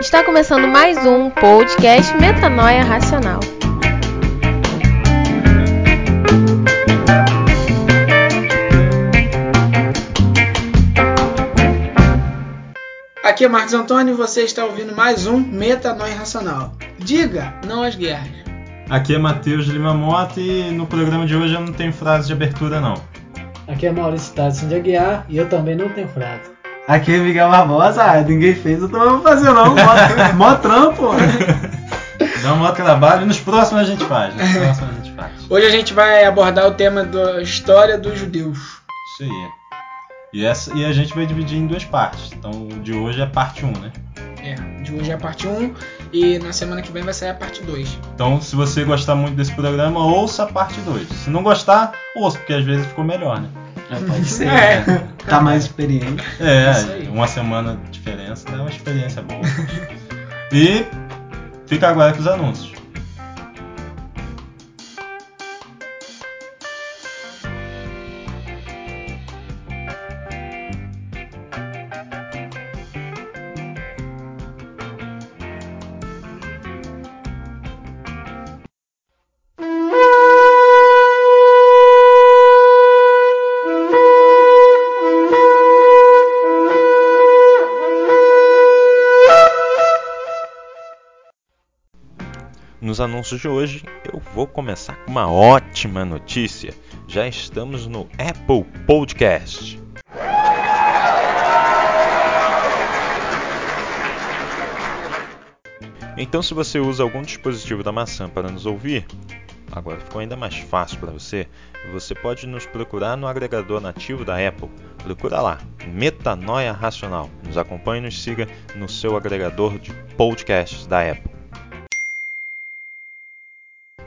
Está começando mais um podcast Metanoia Racional. Aqui é Marcos Antônio e você está ouvindo mais um Metanoia Racional. Diga não às guerras. Aqui é Matheus Lima Mota e no programa de hoje eu não tenho frase de abertura não. Aqui é Maurício Tadson de Aguiar e eu também não tenho frase. Aqui é Miguel Barbosa, ah, ninguém fez, eu também vou fazer não. Mó, mó trampo. Dá um maior trabalho e nos próximos a gente faz. Nos próximos a gente faz. Hoje a gente vai abordar o tema da história dos judeus. Isso aí. E, essa, e a gente vai dividir em duas partes. Então o de hoje é parte 1, né? É, de hoje é a parte 1 e na semana que vem vai sair a parte 2. Então se você gostar muito desse programa, ouça a parte 2. Se não gostar, ouça, porque às vezes ficou melhor, né? É, pode ser. É. né? Tá mais experiente. É, uma semana de diferença é uma experiência boa. e fica agora com os anúncios. Anúncios de hoje, eu vou começar com uma ótima notícia. Já estamos no Apple Podcast. Então, se você usa algum dispositivo da maçã para nos ouvir, agora ficou ainda mais fácil para você. Você pode nos procurar no agregador nativo da Apple. Procura lá, Metanoia Racional. Nos acompanhe e nos siga no seu agregador de podcasts da Apple.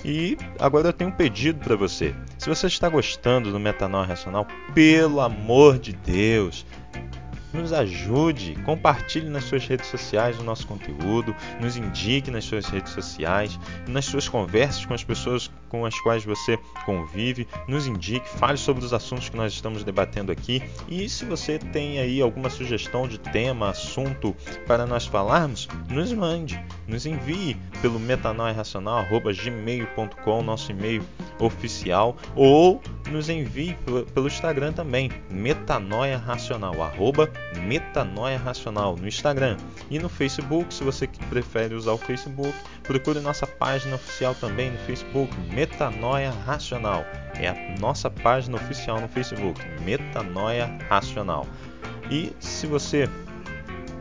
E agora eu tenho um pedido para você. Se você está gostando do Metanoia Racional, pelo amor de Deus, nos ajude, compartilhe nas suas redes sociais o nosso conteúdo, nos indique nas suas redes sociais, nas suas conversas com as pessoas com as quais você convive, nos indique, fale sobre os assuntos que nós estamos debatendo aqui. E se você tem aí alguma sugestão de tema, assunto para nós falarmos, nos mande, nos envie pelo metanoiaracional@gmail.com, nosso e-mail oficial, ou nos envie pelo Instagram também, metanoia racional, arroba metanoia racional no Instagram. E no Facebook, se você prefere usar o Facebook, procure nossa página oficial também no Facebook, Metanoia Racional. É a nossa página oficial no Facebook, Metanoia Racional. E se você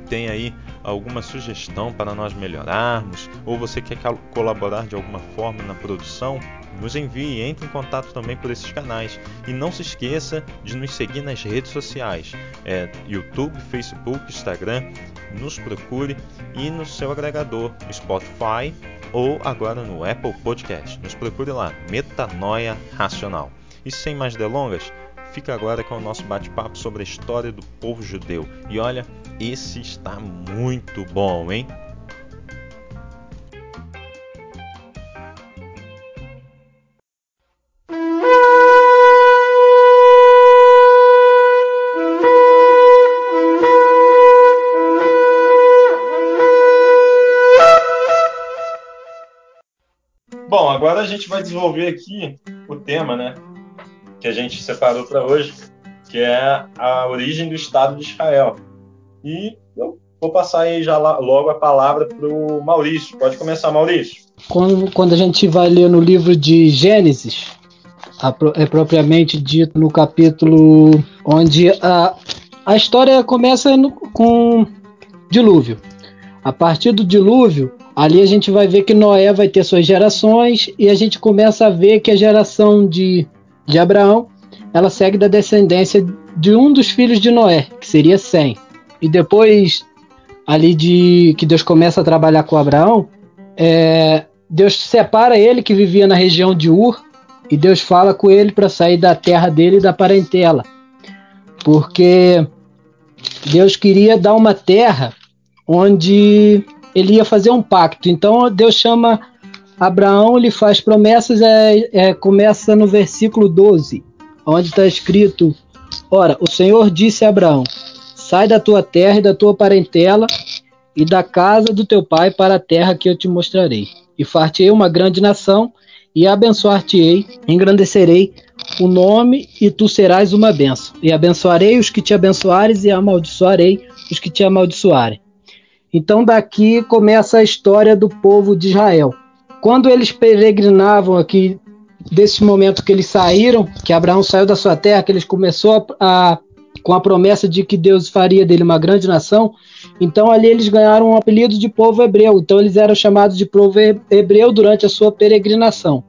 tem aí alguma sugestão para nós melhorarmos, ou você quer colaborar de alguma forma na produção, nos envie, entre em contato também por esses canais. E não se esqueça de nos seguir nas redes sociais, é, YouTube, Facebook, Instagram, nos procure e no seu agregador Spotify ou agora no Apple Podcast. Nos procure lá, Metanoia Racional. E sem mais delongas, fica agora com o nosso bate-papo sobre a história do povo judeu. E olha, esse está muito bom, hein? Agora a gente vai desenvolver aqui o tema, né? Que a gente separou para hoje, que é a origem do Estado de Israel. E eu vou passar aí já logo a palavra para o Maurício. Pode começar, Maurício. Quando, quando a gente vai ler no livro de Gênesis, é propriamente dito no capítulo onde a, a história começa no- com dilúvio. A partir do dilúvio, ali a gente vai ver que Noé vai ter suas gerações e a gente começa a ver que a geração de, de Abraão ela segue da descendência de um dos filhos de Noé, que seria Sem. E depois ali de que Deus começa a trabalhar com Abraão, é, Deus separa ele que vivia na região de Ur e Deus fala com ele para sair da terra dele e da parentela, porque Deus queria dar uma terra onde ele ia fazer um pacto. Então Deus chama Abraão, lhe faz promessas, é, é, começa no versículo 12, onde está escrito: Ora, o Senhor disse a Abraão: Sai da tua terra e da tua parentela e da casa do teu pai para a terra que eu te mostrarei. E fartei uma grande nação, e abençoar-te-ei, engrandecerei o nome, e tu serás uma bênção. E abençoarei os que te abençoares, e amaldiçoarei os que te amaldiçoarem. Então daqui começa a história do povo de Israel. Quando eles peregrinavam aqui, desse momento que eles saíram, que Abraão saiu da sua terra, que eles começou a, a com a promessa de que Deus faria dele uma grande nação, então ali eles ganharam um apelido de povo hebreu. Então eles eram chamados de povo hebreu durante a sua peregrinação.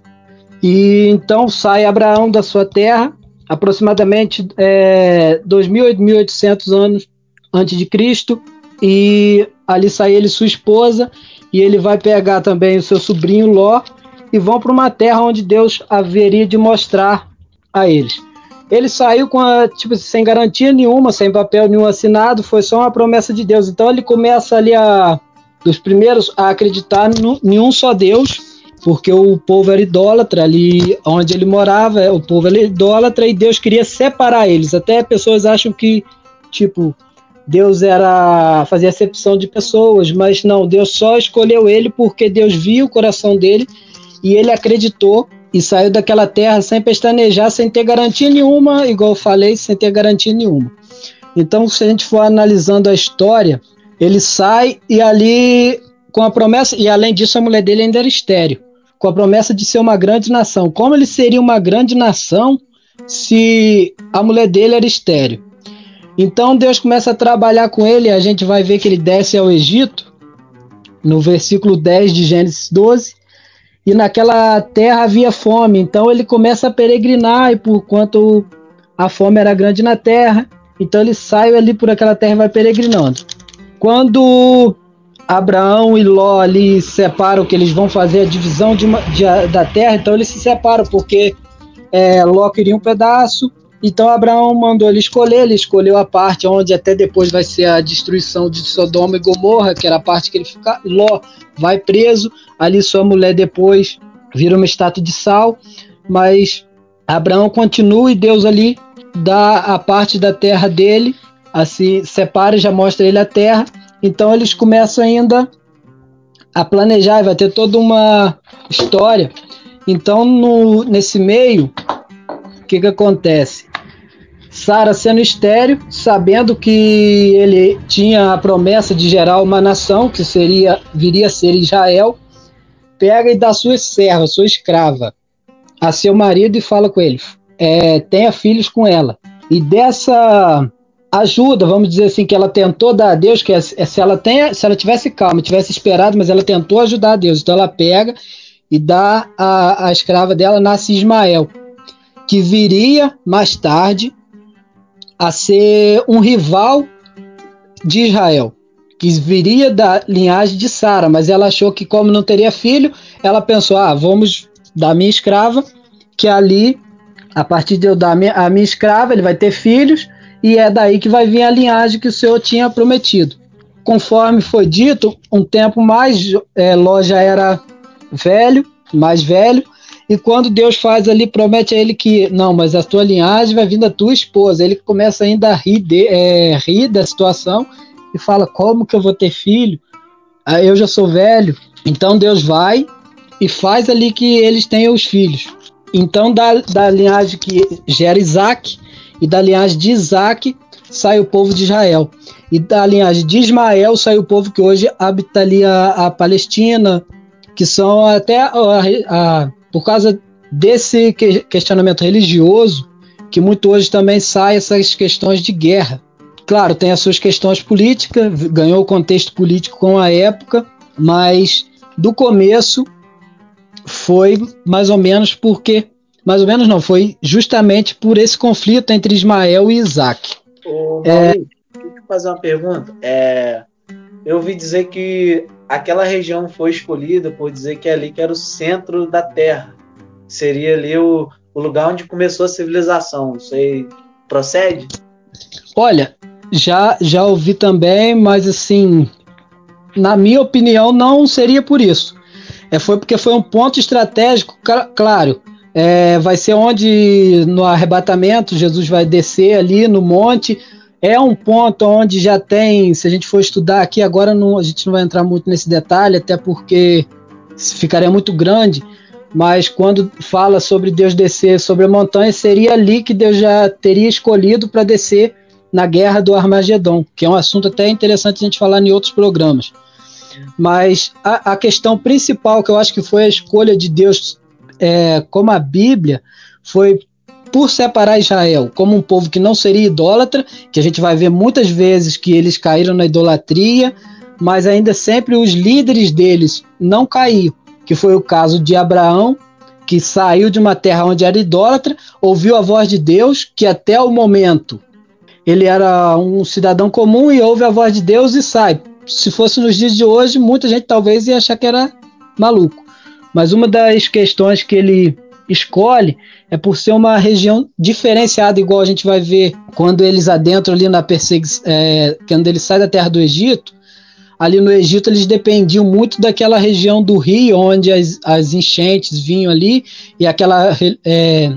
E então sai Abraão da sua terra, aproximadamente é, 2.800 anos antes de Cristo, e ali sai ele e sua esposa, e ele vai pegar também o seu sobrinho Ló, e vão para uma terra onde Deus haveria de mostrar a eles ele saiu com a, tipo, sem garantia nenhuma, sem papel nenhum assinado, foi só uma promessa de Deus. Então ele começa ali a dos primeiros a acreditar em um só Deus, porque o povo era idólatra ali onde ele morava, o povo era idólatra e Deus queria separar eles. Até pessoas acham que tipo Deus era fazia acepção de pessoas, mas não, Deus só escolheu ele porque Deus viu o coração dele e ele acreditou e saiu daquela terra sem pestanejar, sem ter garantia nenhuma, igual eu falei, sem ter garantia nenhuma. Então, se a gente for analisando a história, ele sai e ali com a promessa, e além disso a mulher dele ainda era estéreo, com a promessa de ser uma grande nação. Como ele seria uma grande nação se a mulher dele era estéreo? Então Deus começa a trabalhar com ele, a gente vai ver que ele desce ao Egito, no versículo 10 de Gênesis 12, e naquela terra havia fome. Então ele começa a peregrinar e por quanto a fome era grande na terra, então ele sai ali por aquela terra e vai peregrinando. Quando Abraão e Ló ali separam que eles vão fazer a divisão de uma, de, da terra, então eles se separam porque é, Ló queria um pedaço, então Abraão mandou ele escolher, ele escolheu a parte onde até depois vai ser a destruição de Sodoma e Gomorra, que era a parte que ele fica. Ló vai preso, ali sua mulher depois vira uma estátua de sal, mas Abraão continua e Deus ali dá a parte da terra dele, assim separa e já mostra ele a terra. Então eles começam ainda a planejar, vai ter toda uma história. Então no, nesse meio, o que, que acontece? Sara sendo estéreo, sabendo que ele tinha a promessa de gerar uma nação que seria viria a ser Israel, pega e dá sua serva, sua escrava, a seu marido e fala com ele: é, tenha filhos com ela. E dessa ajuda, vamos dizer assim, que ela tentou dar a Deus, que é, é, se ela tenha, se ela tivesse calma, tivesse esperado, mas ela tentou ajudar a Deus, então ela pega e dá a, a escrava dela, nasce Ismael, que viria mais tarde a ser um rival de Israel, que viria da linhagem de Sara, mas ela achou que como não teria filho, ela pensou: "Ah, vamos dar minha escrava, que ali a partir de eu dar a minha escrava, ele vai ter filhos e é daí que vai vir a linhagem que o Senhor tinha prometido." Conforme foi dito, um tempo mais é, Ló já era velho, mais velho, e quando Deus faz ali, promete a ele que, não, mas a tua linhagem vai vir da tua esposa. Ele começa ainda a rir, de, é, rir da situação e fala: Como que eu vou ter filho? Ah, eu já sou velho. Então Deus vai e faz ali que eles tenham os filhos. Então, da, da linhagem que gera Isaac, e da linhagem de Isaac sai o povo de Israel. E da linhagem de Ismael sai o povo que hoje habita ali a, a Palestina, que são até a, a por causa desse questionamento religioso, que muito hoje também sai essas questões de guerra. Claro, tem as suas questões políticas, ganhou o contexto político com a época, mas do começo foi mais ou menos porque, mais ou menos não, foi justamente por esse conflito entre Ismael e Isaac. Ô, é... deixa eu fazer uma pergunta. É, eu ouvi dizer que aquela região foi escolhida por dizer que é ali que era o centro da Terra. Seria ali o, o lugar onde começou a civilização. Isso aí procede? Olha, já, já ouvi também, mas assim, na minha opinião, não seria por isso. É, foi porque foi um ponto estratégico, claro. É, vai ser onde no arrebatamento Jesus vai descer ali no monte é um ponto onde já tem, se a gente for estudar aqui agora, não, a gente não vai entrar muito nesse detalhe, até porque ficaria muito grande, mas quando fala sobre Deus descer sobre a montanha, seria ali que Deus já teria escolhido para descer na guerra do Armagedon, que é um assunto até interessante a gente falar em outros programas. Mas a, a questão principal que eu acho que foi a escolha de Deus, é, como a Bíblia, foi por separar Israel como um povo que não seria idólatra, que a gente vai ver muitas vezes que eles caíram na idolatria, mas ainda sempre os líderes deles não caíram, que foi o caso de Abraão, que saiu de uma terra onde era idólatra, ouviu a voz de Deus, que até o momento ele era um cidadão comum e ouve a voz de Deus e sai. Se fosse nos dias de hoje, muita gente talvez ia achar que era maluco. Mas uma das questões que ele escolhe é por ser uma região diferenciada, igual a gente vai ver quando eles adentram ali na perseguição, é, quando eles saem da terra do Egito. Ali no Egito eles dependiam muito daquela região do rio, onde as, as enchentes vinham ali e aquela é,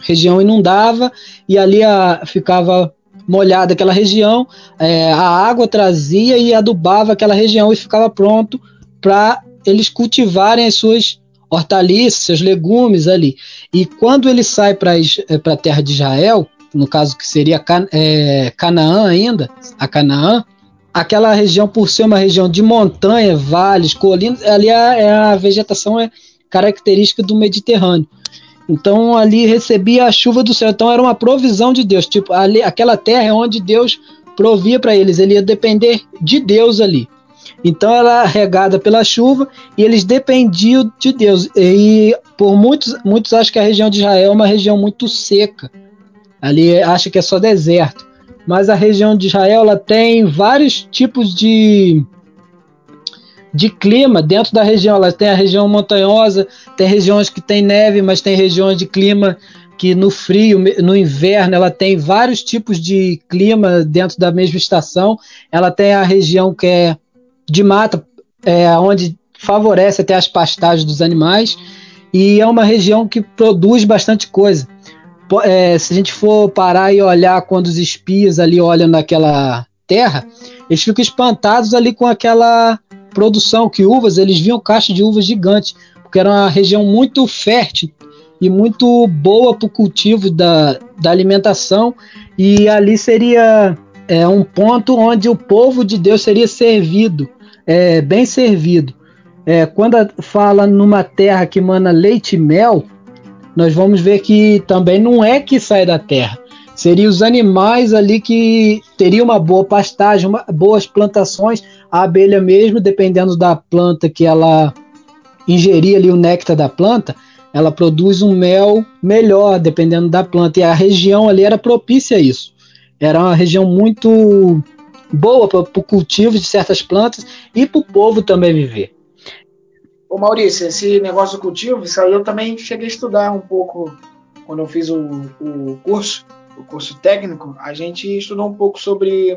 região inundava e ali a, ficava molhada aquela região, é, a água trazia e adubava aquela região e ficava pronto para eles cultivarem as suas hortaliças, legumes ali. E quando ele sai para é, a terra de Israel, no caso que seria Can, é, Canaã ainda, a Canaã, aquela região, por ser uma região de montanha, vales, colinas, ali a, é a vegetação é característica do Mediterrâneo. Então ali recebia a chuva do céu, então era uma provisão de Deus. Tipo, ali, aquela terra é onde Deus provia para eles, ele ia depender de Deus ali. Então ela é regada pela chuva e eles dependiam de Deus. E por muitos, muitos acham que a região de Israel é uma região muito seca. Ali acha que é só deserto. Mas a região de Israel ela tem vários tipos de de clima dentro da região. Ela tem a região montanhosa, tem regiões que tem neve, mas tem regiões de clima que no frio, no inverno, ela tem vários tipos de clima dentro da mesma estação. Ela tem a região que é de mata, é, onde favorece até as pastagens dos animais, e é uma região que produz bastante coisa. É, se a gente for parar e olhar quando os espias ali olham naquela terra, eles ficam espantados ali com aquela produção que uvas, eles viam caixa de uvas gigante, porque era uma região muito fértil e muito boa para o cultivo da, da alimentação, e ali seria é, um ponto onde o povo de Deus seria servido é, bem servido. É, quando fala numa terra que mana leite e mel, nós vamos ver que também não é que sai da terra. Seriam os animais ali que teriam uma boa pastagem, uma, boas plantações, a abelha mesmo, dependendo da planta que ela ingerir ali o néctar da planta, ela produz um mel melhor, dependendo da planta. E a região ali era propícia a isso. Era uma região muito boa para o cultivo de certas plantas e para o povo também viver. Ô Maurício, esse negócio do cultivo, isso aí eu também cheguei a estudar um pouco quando eu fiz o, o curso, o curso técnico, a gente estudou um pouco sobre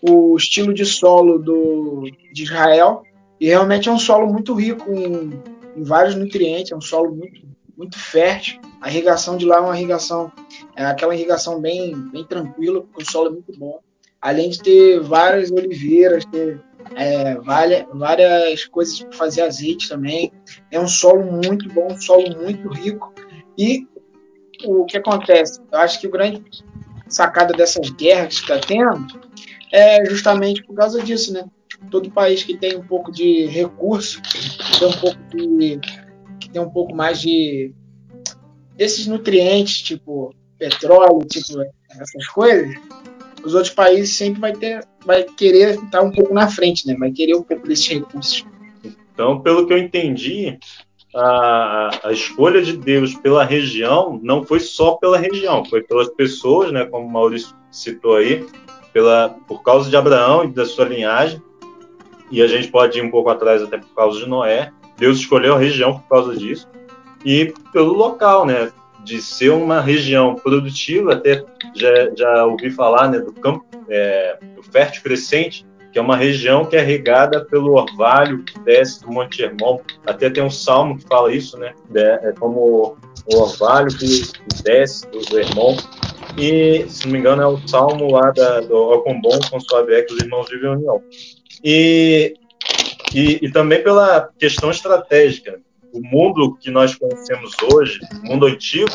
o estilo de solo do, de Israel e realmente é um solo muito rico em, em vários nutrientes, é um solo muito, muito fértil. A irrigação de lá é uma irrigação, é aquela irrigação bem, bem tranquila, porque o solo é muito bom além de ter várias oliveiras, ter é, várias, várias coisas para fazer azeite também. É um solo muito bom, um solo muito rico. E o que acontece? Eu acho que o grande sacada dessas guerras que está tendo é justamente por causa disso, né? Todo país que tem um pouco de recurso, tem um pouco de, que tem um pouco mais de desses nutrientes, tipo petróleo, tipo essas coisas, os outros países sempre vai ter, vai querer estar um pouco na frente, né? Vai querer um pouco desses recursos. Então, pelo que eu entendi, a, a escolha de Deus pela região não foi só pela região, foi pelas pessoas, né? Como o Maurício citou aí, pela, por causa de Abraão e da sua linhagem. E a gente pode ir um pouco atrás até por causa de Noé. Deus escolheu a região por causa disso e pelo local, né? De ser uma região produtiva, até já, já ouvi falar né, do campo é, do fértil crescente, que é uma região que é regada pelo orvalho que desce do Monte Hermon. Até tem um salmo que fala isso, né? É como o orvalho que, que desce do, do Hermon. E, se não me engano, é o salmo lá da, do Ó Bom, com suave é que os irmãos vivem em união. E, e, e também pela questão estratégica o mundo que nós conhecemos hoje, o mundo antigo,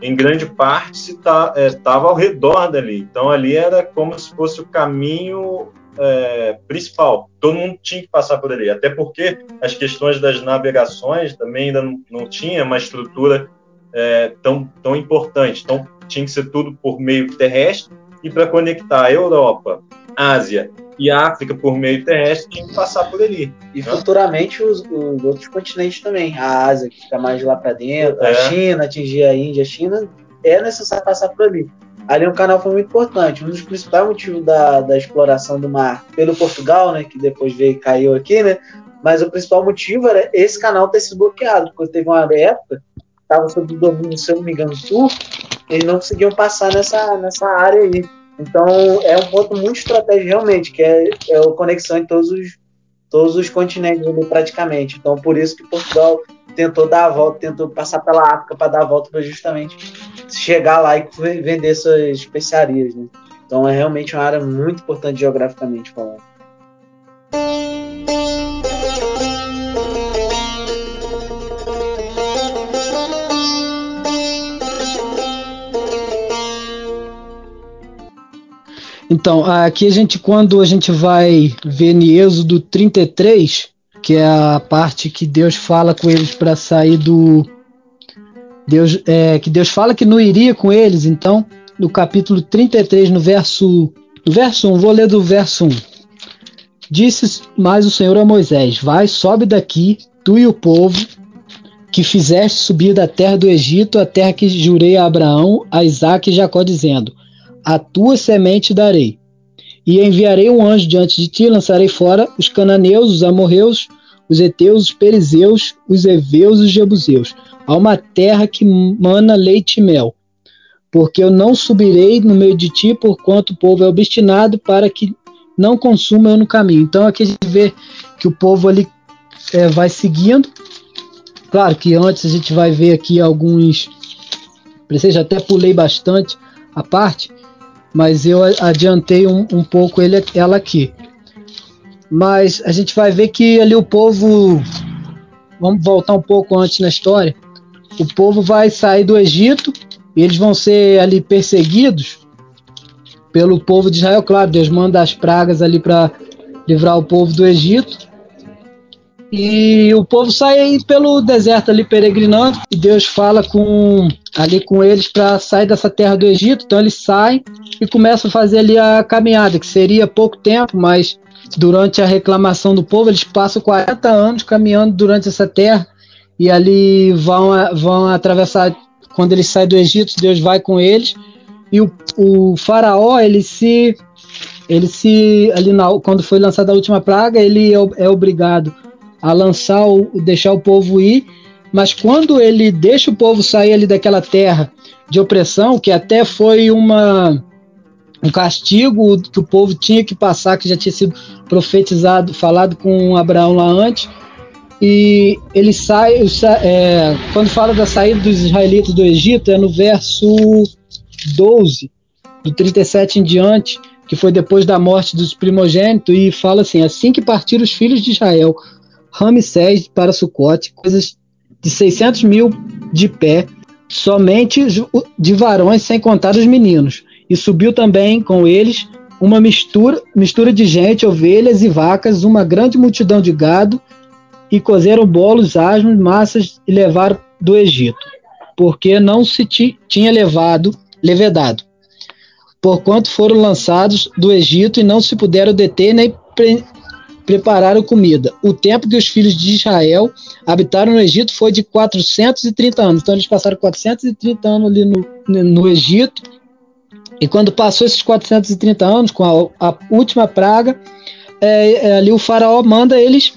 em grande parte estava é, ao redor dali. Então ali era como se fosse o caminho é, principal. Todo mundo tinha que passar por ali, até porque as questões das navegações também ainda não, não tinha uma estrutura é, tão, tão importante. Então tinha que ser tudo por meio terrestre e para conectar a Europa, Ásia e a África por meio terrestre tinha que passar por ali. E né? futuramente os, os, outros continentes também. A Ásia, que fica mais lá para dentro, é. a China, atingir a Índia, a China, é necessário passar por ali. Ali um canal foi muito importante. Um dos principais motivos da, da exploração do mar pelo Portugal, né, que depois veio e caiu aqui, né, mas o principal motivo era esse canal ter sido bloqueado, porque teve uma época, estava sob o domínio, se eu não me engano, turco, eles não conseguiam passar nessa, nessa área aí. Então é um ponto muito estratégico realmente, que é, é a conexão em todos os, todos os continentes praticamente. Então por isso que Portugal tentou dar a volta, tentou passar pela África para dar a volta para justamente chegar lá e vender suas especiarias. Né? Então é realmente uma área muito importante geograficamente falando. Então, aqui a gente, quando a gente vai ver em Êxodo 33, que é a parte que Deus fala com eles para sair do. Deus, é, que Deus fala que não iria com eles, então, no capítulo 33, no verso, no verso 1, vou ler do verso 1. Disse mais o Senhor a Moisés: Vai, sobe daqui, tu e o povo que fizeste subir da terra do Egito, a terra que jurei a Abraão, a Isaque e Jacó, dizendo: a tua semente darei. E enviarei um anjo diante de ti, lançarei fora os cananeus, os amorreus, os heteus, os perizeus, os heveus e os jebuseus, a uma terra que mana leite e mel. Porque eu não subirei no meio de ti, porquanto o povo é obstinado, para que não consuma eu no caminho. Então aqui a gente vê que o povo ali é, vai seguindo. Claro que antes a gente vai ver aqui alguns. Precisa até pulei bastante a parte, mas eu adiantei um, um pouco ele, ela aqui. Mas a gente vai ver que ali o povo, vamos voltar um pouco antes na história, o povo vai sair do Egito e eles vão ser ali perseguidos pelo povo de Israel. Claro, Deus manda as pragas ali para livrar o povo do Egito. E o povo sai pelo deserto ali peregrinando e Deus fala com ali com eles para sair dessa terra do Egito. Então eles saem e começam a fazer ali a caminhada, que seria pouco tempo, mas durante a reclamação do povo, eles passam 40 anos caminhando durante essa terra e ali vão, vão atravessar. Quando eles saem do Egito, Deus vai com eles e o, o faraó ele se ele se ali na, quando foi lançada a última praga ele é, é obrigado a lançar o deixar o povo ir, mas quando ele deixa o povo sair ali daquela terra de opressão, que até foi uma um castigo que o povo tinha que passar, que já tinha sido profetizado, falado com Abraão lá antes. E ele sai, é, quando fala da saída dos israelitas do Egito, é no verso 12, do 37 em diante, que foi depois da morte dos primogênitos, e fala assim: assim que partiram os filhos de Israel Ramsés para Sucote, coisas de 600 mil de pé, somente de varões, sem contar os meninos. E subiu também com eles uma mistura, mistura de gente, ovelhas e vacas, uma grande multidão de gado, e cozeram bolos, asmos, massas e levaram do Egito, porque não se tinha levado levedado. Porquanto foram lançados do Egito e não se puderam deter nem prepararam comida. O tempo que os filhos de Israel habitaram no Egito foi de 430 anos. Então eles passaram 430 anos ali no, no Egito. E quando passou esses 430 anos, com a, a última praga, é, é, ali o faraó manda eles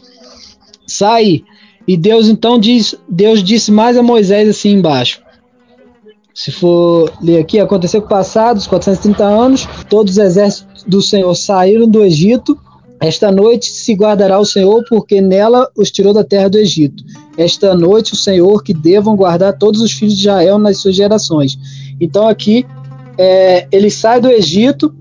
sair. E Deus então diz, Deus disse mais a Moisés assim embaixo. Se for ler aqui, aconteceu que passados 430 anos, todos os exércitos do Senhor saíram do Egito esta noite se guardará o Senhor, porque nela os tirou da terra do Egito. Esta noite o Senhor que devam guardar todos os filhos de Israel nas suas gerações. Então aqui é, ele sai do Egito,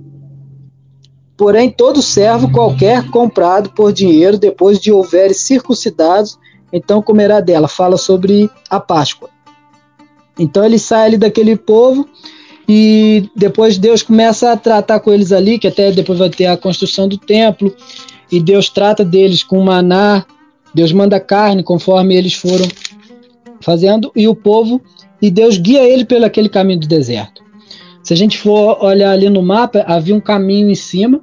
porém todo servo qualquer comprado por dinheiro, depois de houver circuncidados, então comerá dela. Fala sobre a Páscoa. Então ele sai ali daquele povo e depois Deus começa a tratar com eles ali, que até depois vai ter a construção do templo, e Deus trata deles com maná, Deus manda carne conforme eles foram fazendo, e o povo, e Deus guia ele pelo aquele caminho do deserto. Se a gente for olhar ali no mapa, havia um caminho em cima.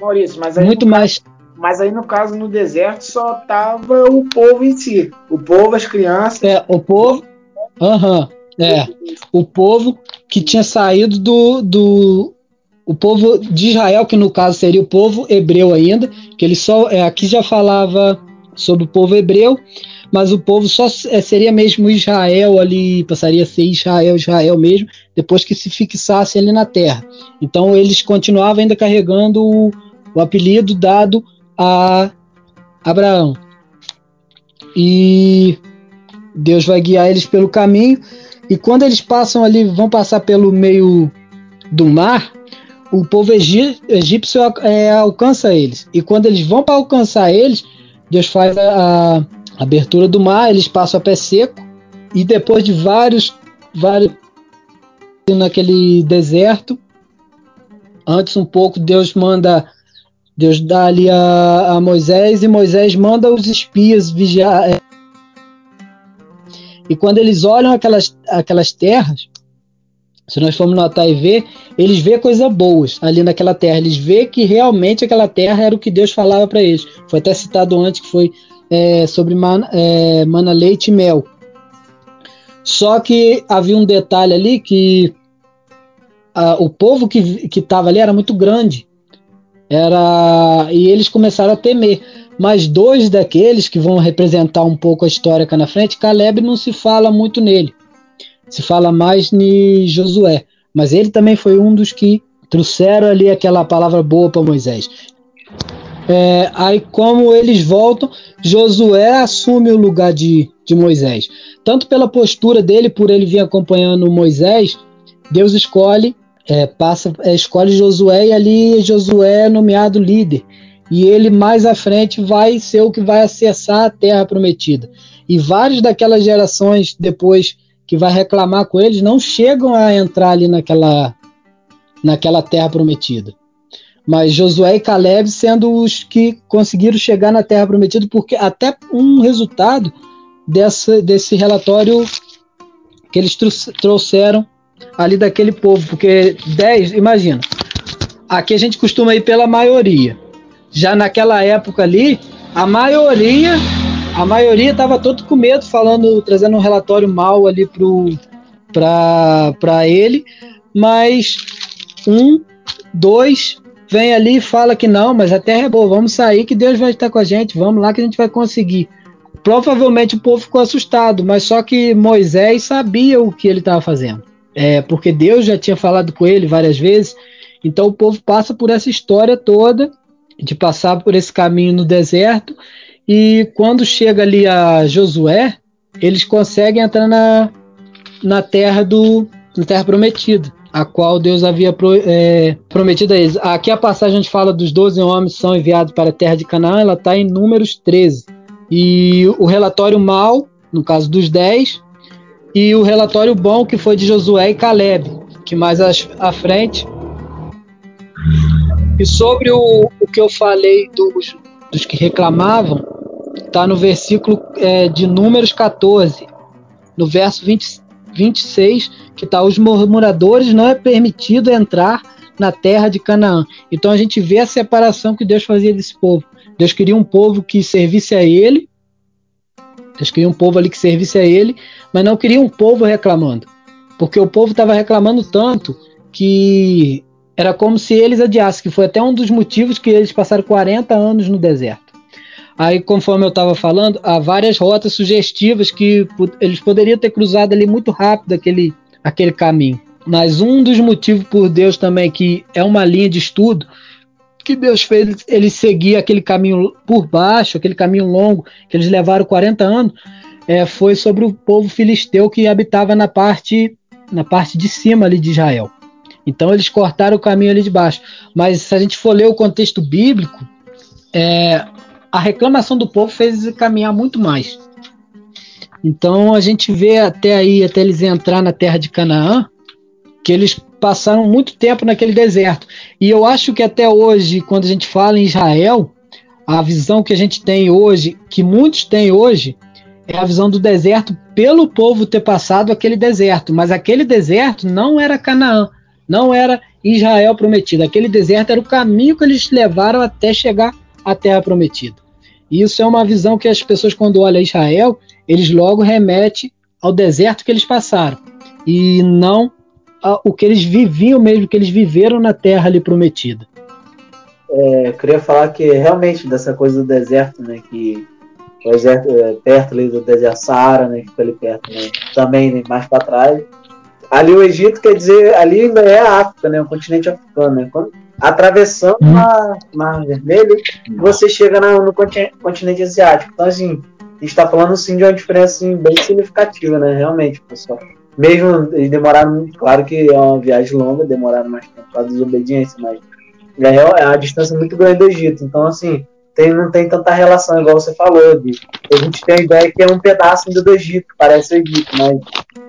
Maurício, mas aí muito mais. Caso, mas aí no caso no deserto só tava o povo em si, o povo, as crianças. É, o povo. Aham. Uhum. É, o povo que tinha saído do, do o povo de Israel, que no caso seria o povo hebreu ainda, que ele só é, aqui já falava sobre o povo hebreu, mas o povo só é, seria mesmo Israel ali, passaria a ser Israel, Israel mesmo, depois que se fixasse ali na terra. Então eles continuavam ainda carregando o, o apelido dado a Abraão. E Deus vai guiar eles pelo caminho e quando eles passam ali, vão passar pelo meio do mar, o povo egípcio é, alcança eles. E quando eles vão para alcançar eles, Deus faz a, a, abertura do mar, eles passam a pé seco. E depois de vários, vários naquele deserto, antes um pouco Deus manda Deus dá ali a, a Moisés e Moisés manda os espias vigiar, é, e quando eles olham aquelas, aquelas terras, se nós formos notar e ver, eles vê coisas boas ali naquela terra. Eles vê que realmente aquela terra era o que Deus falava para eles. Foi até citado antes que foi é, sobre mana, é, mana, leite e mel. Só que havia um detalhe ali que a, o povo que estava ali era muito grande. Era e eles começaram a temer mas dois daqueles que vão representar um pouco a história cá na frente, Caleb não se fala muito nele. Se fala mais em Josué. Mas ele também foi um dos que trouxeram ali aquela palavra boa para Moisés. É, aí, como eles voltam, Josué assume o lugar de, de Moisés. Tanto pela postura dele, por ele vir acompanhando Moisés, Deus escolhe, é, passa, é, escolhe Josué e ali Josué é nomeado líder e ele mais à frente vai ser o que vai acessar a terra prometida. E várias daquelas gerações depois que vai reclamar com eles não chegam a entrar ali naquela naquela terra prometida. Mas Josué e Caleb sendo os que conseguiram chegar na terra prometida, porque até um resultado dessa, desse relatório que eles trouxeram ali daquele povo, porque 10, imagina, aqui a gente costuma ir pela maioria, já naquela época ali, a maioria, a maioria estava todo com medo, falando, trazendo um relatório mal ali para ele, mas um, dois vem ali e fala que não, mas a terra é boa, vamos sair que Deus vai estar com a gente, vamos lá que a gente vai conseguir. Provavelmente o povo ficou assustado, mas só que Moisés sabia o que ele estava fazendo. É, porque Deus já tinha falado com ele várias vezes. Então o povo passa por essa história toda de passar por esse caminho no deserto. E quando chega ali a Josué, eles conseguem entrar na, na terra do na terra prometida, a qual Deus havia pro, é, prometido a eles. Aqui a passagem gente fala dos 12 homens são enviados para a terra de Canaã, ela está em números 13. E o relatório mal, no caso dos 10, e o relatório bom que foi de Josué e Caleb, que mais à frente e sobre o, o que eu falei dos, dos que reclamavam, está no versículo é, de Números 14, no verso 20, 26, que está: Os murmuradores não é permitido entrar na terra de Canaã. Então a gente vê a separação que Deus fazia desse povo. Deus queria um povo que servisse a Ele, Deus queria um povo ali que servisse a Ele, mas não queria um povo reclamando. Porque o povo estava reclamando tanto que era como se eles adiassem, que foi até um dos motivos que eles passaram 40 anos no deserto. Aí, conforme eu estava falando, há várias rotas sugestivas que eles poderiam ter cruzado ali muito rápido aquele, aquele caminho. Mas um dos motivos por Deus também, que é uma linha de estudo, que Deus fez eles seguir aquele caminho por baixo, aquele caminho longo, que eles levaram 40 anos, é, foi sobre o povo filisteu que habitava na parte, na parte de cima ali de Israel. Então eles cortaram o caminho ali de baixo. Mas se a gente for ler o contexto bíblico, é, a reclamação do povo fez caminhar muito mais. Então a gente vê até aí, até eles entrar na terra de Canaã, que eles passaram muito tempo naquele deserto. E eu acho que até hoje, quando a gente fala em Israel, a visão que a gente tem hoje, que muitos têm hoje, é a visão do deserto pelo povo ter passado aquele deserto. Mas aquele deserto não era Canaã, não era Israel prometido. Aquele deserto era o caminho que eles levaram até chegar à terra prometida. E isso é uma visão que as pessoas, quando olham Israel, eles logo remetem ao deserto que eles passaram. E não o que eles viviam mesmo, que eles viveram na terra ali prometida. É, eu queria falar que realmente dessa coisa do deserto, né, que o deserto, é, perto ali do deserto Saara, né, que fica ali perto, né, também né, mais para trás. Ali o Egito quer dizer, ali ainda é a África, né, o continente africano, né, quando, atravessando o mar, mar Vermelho, você chega na, no continente, continente asiático. Então assim, a gente está falando sim de uma diferença assim, bem significativa, né, realmente, pessoal. Mesmo eles demoraram, claro que é uma viagem longa, demoraram mais tempo para desobediência, mas é, é a distância muito grande do Egito. Então, assim, tem, não tem tanta relação, igual você falou, de, a gente tem a ideia que é um pedaço ainda do Egito, parece o Egito, mas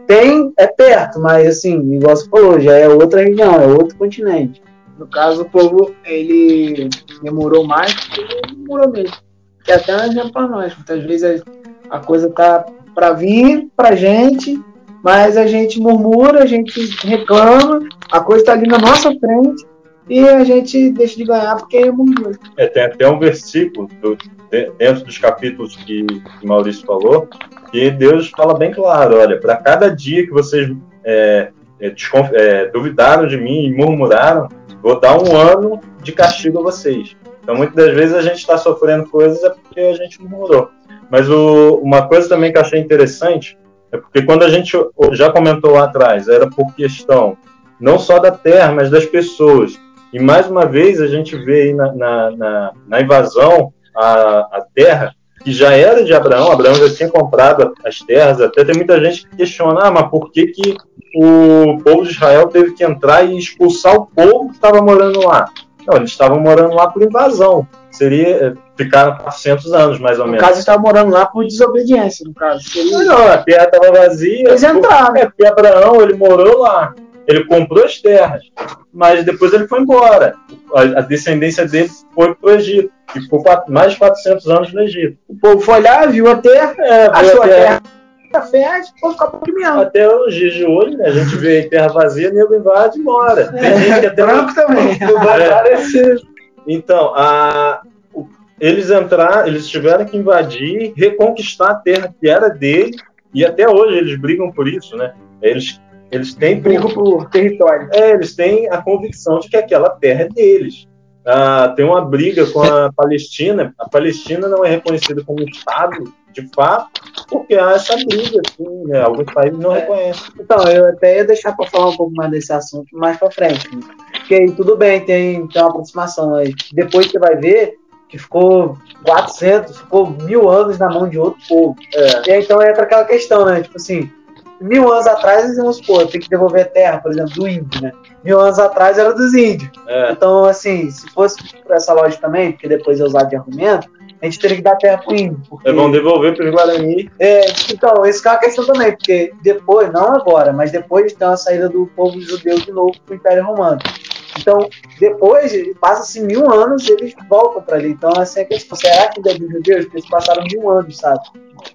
tem, é perto, mas assim, igual você falou, já é outra região, é outro continente. No caso, o povo, ele demorou mais demorou mesmo. Que até um exemplo para nós. Muitas vezes a coisa tá para vir pra gente, mas a gente murmura, a gente reclama, a coisa está ali na nossa frente e a gente deixa de ganhar porque murmura. É, tem até um versículo do, dentro dos capítulos que, que Maurício falou, que Deus fala bem claro: olha, para cada dia que vocês é, é, é, duvidaram de mim e murmuraram, vou dar um ano de castigo a vocês. Então, muitas das vezes a gente está sofrendo coisas é porque a gente murmurou. Mas o, uma coisa também que eu achei interessante é porque quando a gente já comentou lá atrás, era por questão não só da terra, mas das pessoas. E mais uma vez a gente vê aí na, na, na, na invasão a, a terra, que já era de Abraão, Abraão já tinha comprado as terras, até tem muita gente que questiona, ah, mas por que, que o povo de Israel teve que entrar e expulsar o povo que estava morando lá? Não, eles estavam morando lá por invasão. Seria, eh, ficaram 400 anos, mais ou menos. No caso, estavam morando lá por desobediência, no caso. Seria... Não, não, a terra estava vazia. Eles entraram. É porque Abraão, ele morou lá. Ele comprou as terras, mas depois ele foi embora. A, a descendência dele foi para o Egito. E ficou mais de 400 anos no Egito. O povo foi lá, viu a terra, é, achou a terra, terra fértil. Até os dias de hoje, né, a gente vê terra vazia, nego invade e mora. Tem É, gente que até branco também. É. Então, a, eles entraram, eles tiveram que invadir, reconquistar a terra que era dele, e até hoje eles brigam por isso, né? Eles, eles têm Brigo por território. é, eles têm a convicção de que aquela terra é deles. Ah, tem uma briga com a Palestina. A Palestina não é reconhecida como Estado, de fato, porque há essa briga. Assim, né? Alguns países não reconhecem. Então, eu até ia deixar para falar um pouco mais desse assunto mais para frente. né? Porque aí tudo bem, tem, tem uma aproximação aí. Depois você vai ver que ficou 400, ficou mil anos na mão de outro povo. É. E aí então entra aquela questão, né? Tipo assim, mil anos atrás, vamos supor, tem que devolver a terra, por exemplo, do índio, né? Mil anos atrás era dos índios. É, Então, assim, se fosse por essa lógica também, porque depois é usado de argumento, a gente teria que dar terra pro índio. Porque... é, vão devolver para os Guarani. É, então, isso é uma questão também, porque depois, não agora, mas depois tem a saída do povo judeu de novo para o Império Romano. Então, depois, passa-se mil anos e eles voltam para ali. Então, é a questão. Será que é dos judeus? Porque eles passaram mil anos, sabe?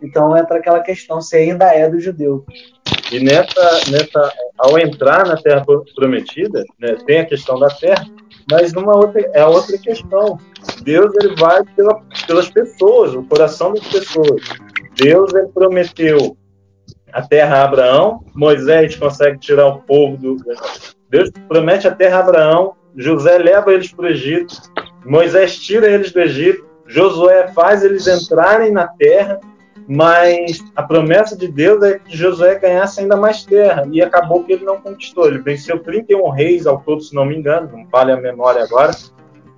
Então, entra aquela questão, se ainda é do judeu. E nessa, nessa, ao entrar na Terra Prometida, né, tem a questão da terra, mas numa outra, é outra questão. Deus ele vai pela, pelas pessoas, o coração das pessoas. Deus ele prometeu a terra a Abraão, Moisés consegue tirar o povo do. Deus promete a terra a Abraão, José leva eles para o Egito, Moisés tira eles do Egito, Josué faz eles entrarem na terra, mas a promessa de Deus é que Josué ganhasse ainda mais terra, e acabou que ele não conquistou. Ele venceu 31 reis ao todo, se não me engano, não vale a memória agora.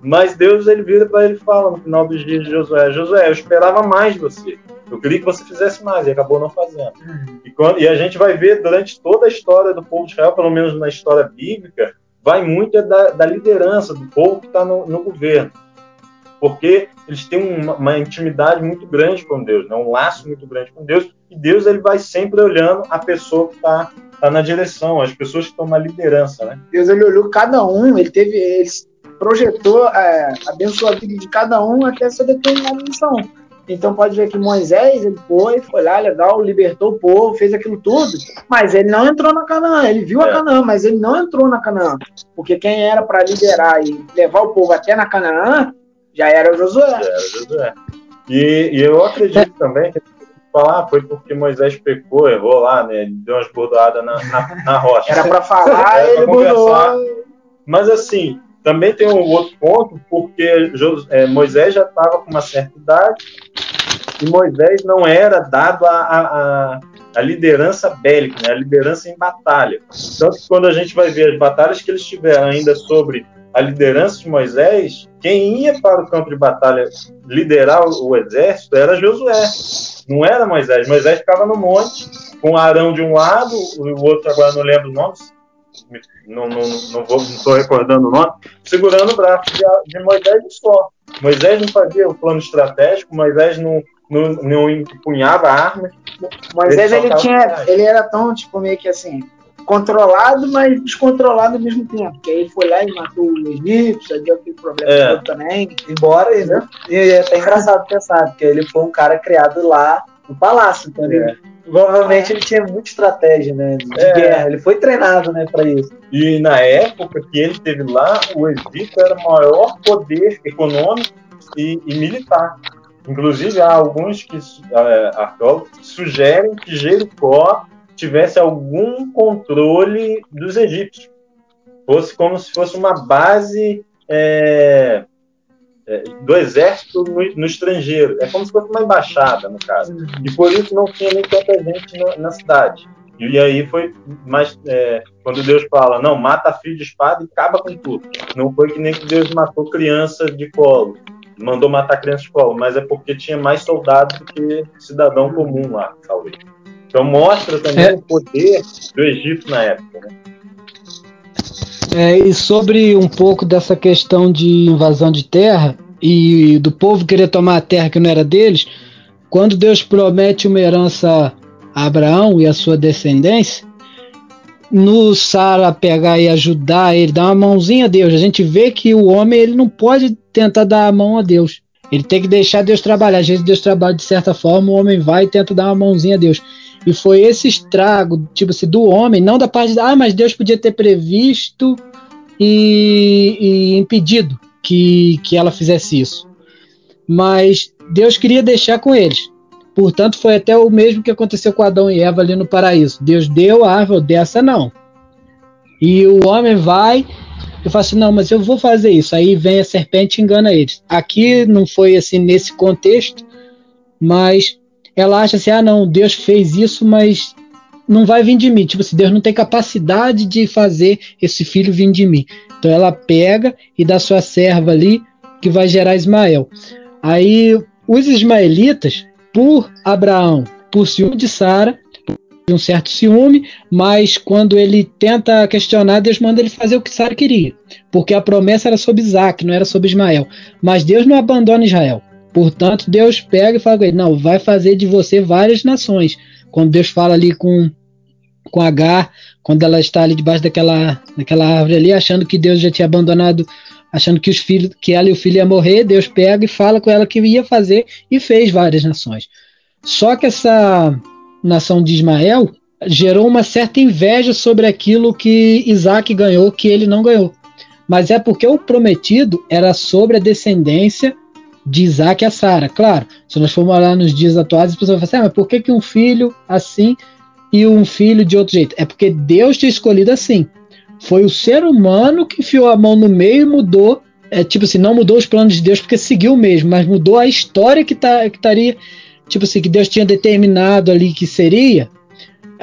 Mas Deus ele vira para ele e fala no final dos dias de Josué: Josué, eu esperava mais de você. Eu queria que você fizesse mais e acabou não fazendo. E, quando, e a gente vai ver durante toda a história do povo de Israel, pelo menos na história bíblica, vai muito é da, da liderança, do povo que está no, no, governo. Porque eles têm uma, uma, intimidade muito grande com Deus, né? um laço muito grande com Deus, e Deus ele vai sempre olhando a pessoa que está tá na direção, as pessoas que estão na liderança. Né? Deus ele olhou cada um, ele teve, ele projetou, é, abençoou a vida de cada um até essa determinada missão. Então pode ver que Moisés, ele foi, foi lá, legal, libertou o povo, fez aquilo tudo, mas ele não entrou na Canaã. Ele viu é. a Canaã, mas ele não entrou na Canaã. Porque quem era para liderar e levar o povo até na Canaã já era o Josué. Já era o Josué. E, e eu acredito é. também que falar foi porque Moisés pecou, errou lá, né? Deu umas bordoadas na, na, na rocha. Era para falar, ele mudou. Mas assim, também tem um outro ponto, porque é, Moisés já estava com uma certa idade e Moisés não era dado a, a, a liderança bélica, né, a liderança em batalha. Tanto que quando a gente vai ver as batalhas que eles tiveram ainda sobre a liderança de Moisés, quem ia para o campo de batalha liderar o, o exército era Josué, não era Moisés. Moisés ficava no monte, com Arão de um lado, o outro agora não lembro o nome, não, não, não vou, não estou recordando o nome, segurando o braço de, de Moisés só. Moisés não fazia o plano estratégico, Moisés não, não, não empunhava armas. Moisés ele, ele tinha, ele era tão tipo meio que assim controlado, mas descontrolado ao mesmo tempo. Porque aí ele foi lá e matou o egípcio, deu aquele problema é. também. Embora, né? e é até engraçado pensar, porque ele foi um cara criado lá no palácio, então é. Provavelmente ele tinha muita estratégia, né? De é. guerra. Ele foi treinado, né, para isso. E na época que ele esteve lá, o Egito era o maior poder econômico e, e militar. Inclusive, há alguns que é, arqueólogos sugerem que Jericó tivesse algum controle dos egípcios. Fosse como se fosse uma base é, do exército no, no, estrangeiro. É como se fosse uma embaixada, no caso. E por isso não tinha nem tanta gente na, na cidade. E aí foi mais é, quando Deus fala, não, mata filho de espada e acaba com tudo. Não foi que nem que Deus matou criança de colo, mandou matar criança de colo, mas é porque tinha mais soldados do que cidadão comum lá, talvez. Então mostra também é. o poder do Egito na época, né? É, e sobre um pouco dessa questão de invasão de terra e do povo querer tomar a terra que não era deles, quando Deus promete uma herança a Abraão e a sua descendência, no Sara pegar e ajudar ele, dar uma mãozinha a Deus, a gente vê que o homem ele não pode tentar dar a mão a Deus. Ele tem que deixar Deus trabalhar. Às vezes Deus trabalha de certa forma, o homem vai e tenta dar uma mãozinha a Deus. E foi esse estrago, tipo assim, do homem, não da parte de, ah, mas Deus podia ter previsto e, e impedido que, que ela fizesse isso. Mas Deus queria deixar com eles. Portanto, foi até o mesmo que aconteceu com Adão e Eva ali no paraíso. Deus deu a árvore, dessa não. E o homem vai e fala assim: não, mas eu vou fazer isso. Aí vem a serpente e engana eles. Aqui não foi assim nesse contexto, mas ela acha assim: ah, não, Deus fez isso, mas não vai vir de mim. Tipo assim, Deus não tem capacidade de fazer esse filho vir de mim. Então ela pega e dá sua serva ali, que vai gerar Ismael. Aí os ismaelitas, por Abraão, por ciúme de Sara, um certo ciúme, mas quando ele tenta questionar, Deus manda ele fazer o que Sara queria, porque a promessa era sobre Isaac, não era sobre Ismael. Mas Deus não abandona Israel. Portanto, Deus pega e fala com ele: não, vai fazer de você várias nações. Quando Deus fala ali com, com Agar, quando ela está ali debaixo daquela, daquela árvore ali, achando que Deus já tinha abandonado, achando que os filhos, que ela e o filho iam morrer, Deus pega e fala com ela que ia fazer e fez várias nações. Só que essa nação de Ismael gerou uma certa inveja sobre aquilo que Isaac ganhou, que ele não ganhou. Mas é porque o prometido era sobre a descendência de Isaac a Sara. Claro, se nós formos olhar nos dias atuais, as pessoas vão falar assim, ah, mas por que, que um filho assim e um filho de outro jeito? É porque Deus tinha escolhido assim. Foi o ser humano que enfiou a mão no meio e mudou. É, tipo assim, não mudou os planos de Deus porque seguiu mesmo, mas mudou a história que tá, estaria. Tipo assim, que Deus tinha determinado ali que seria.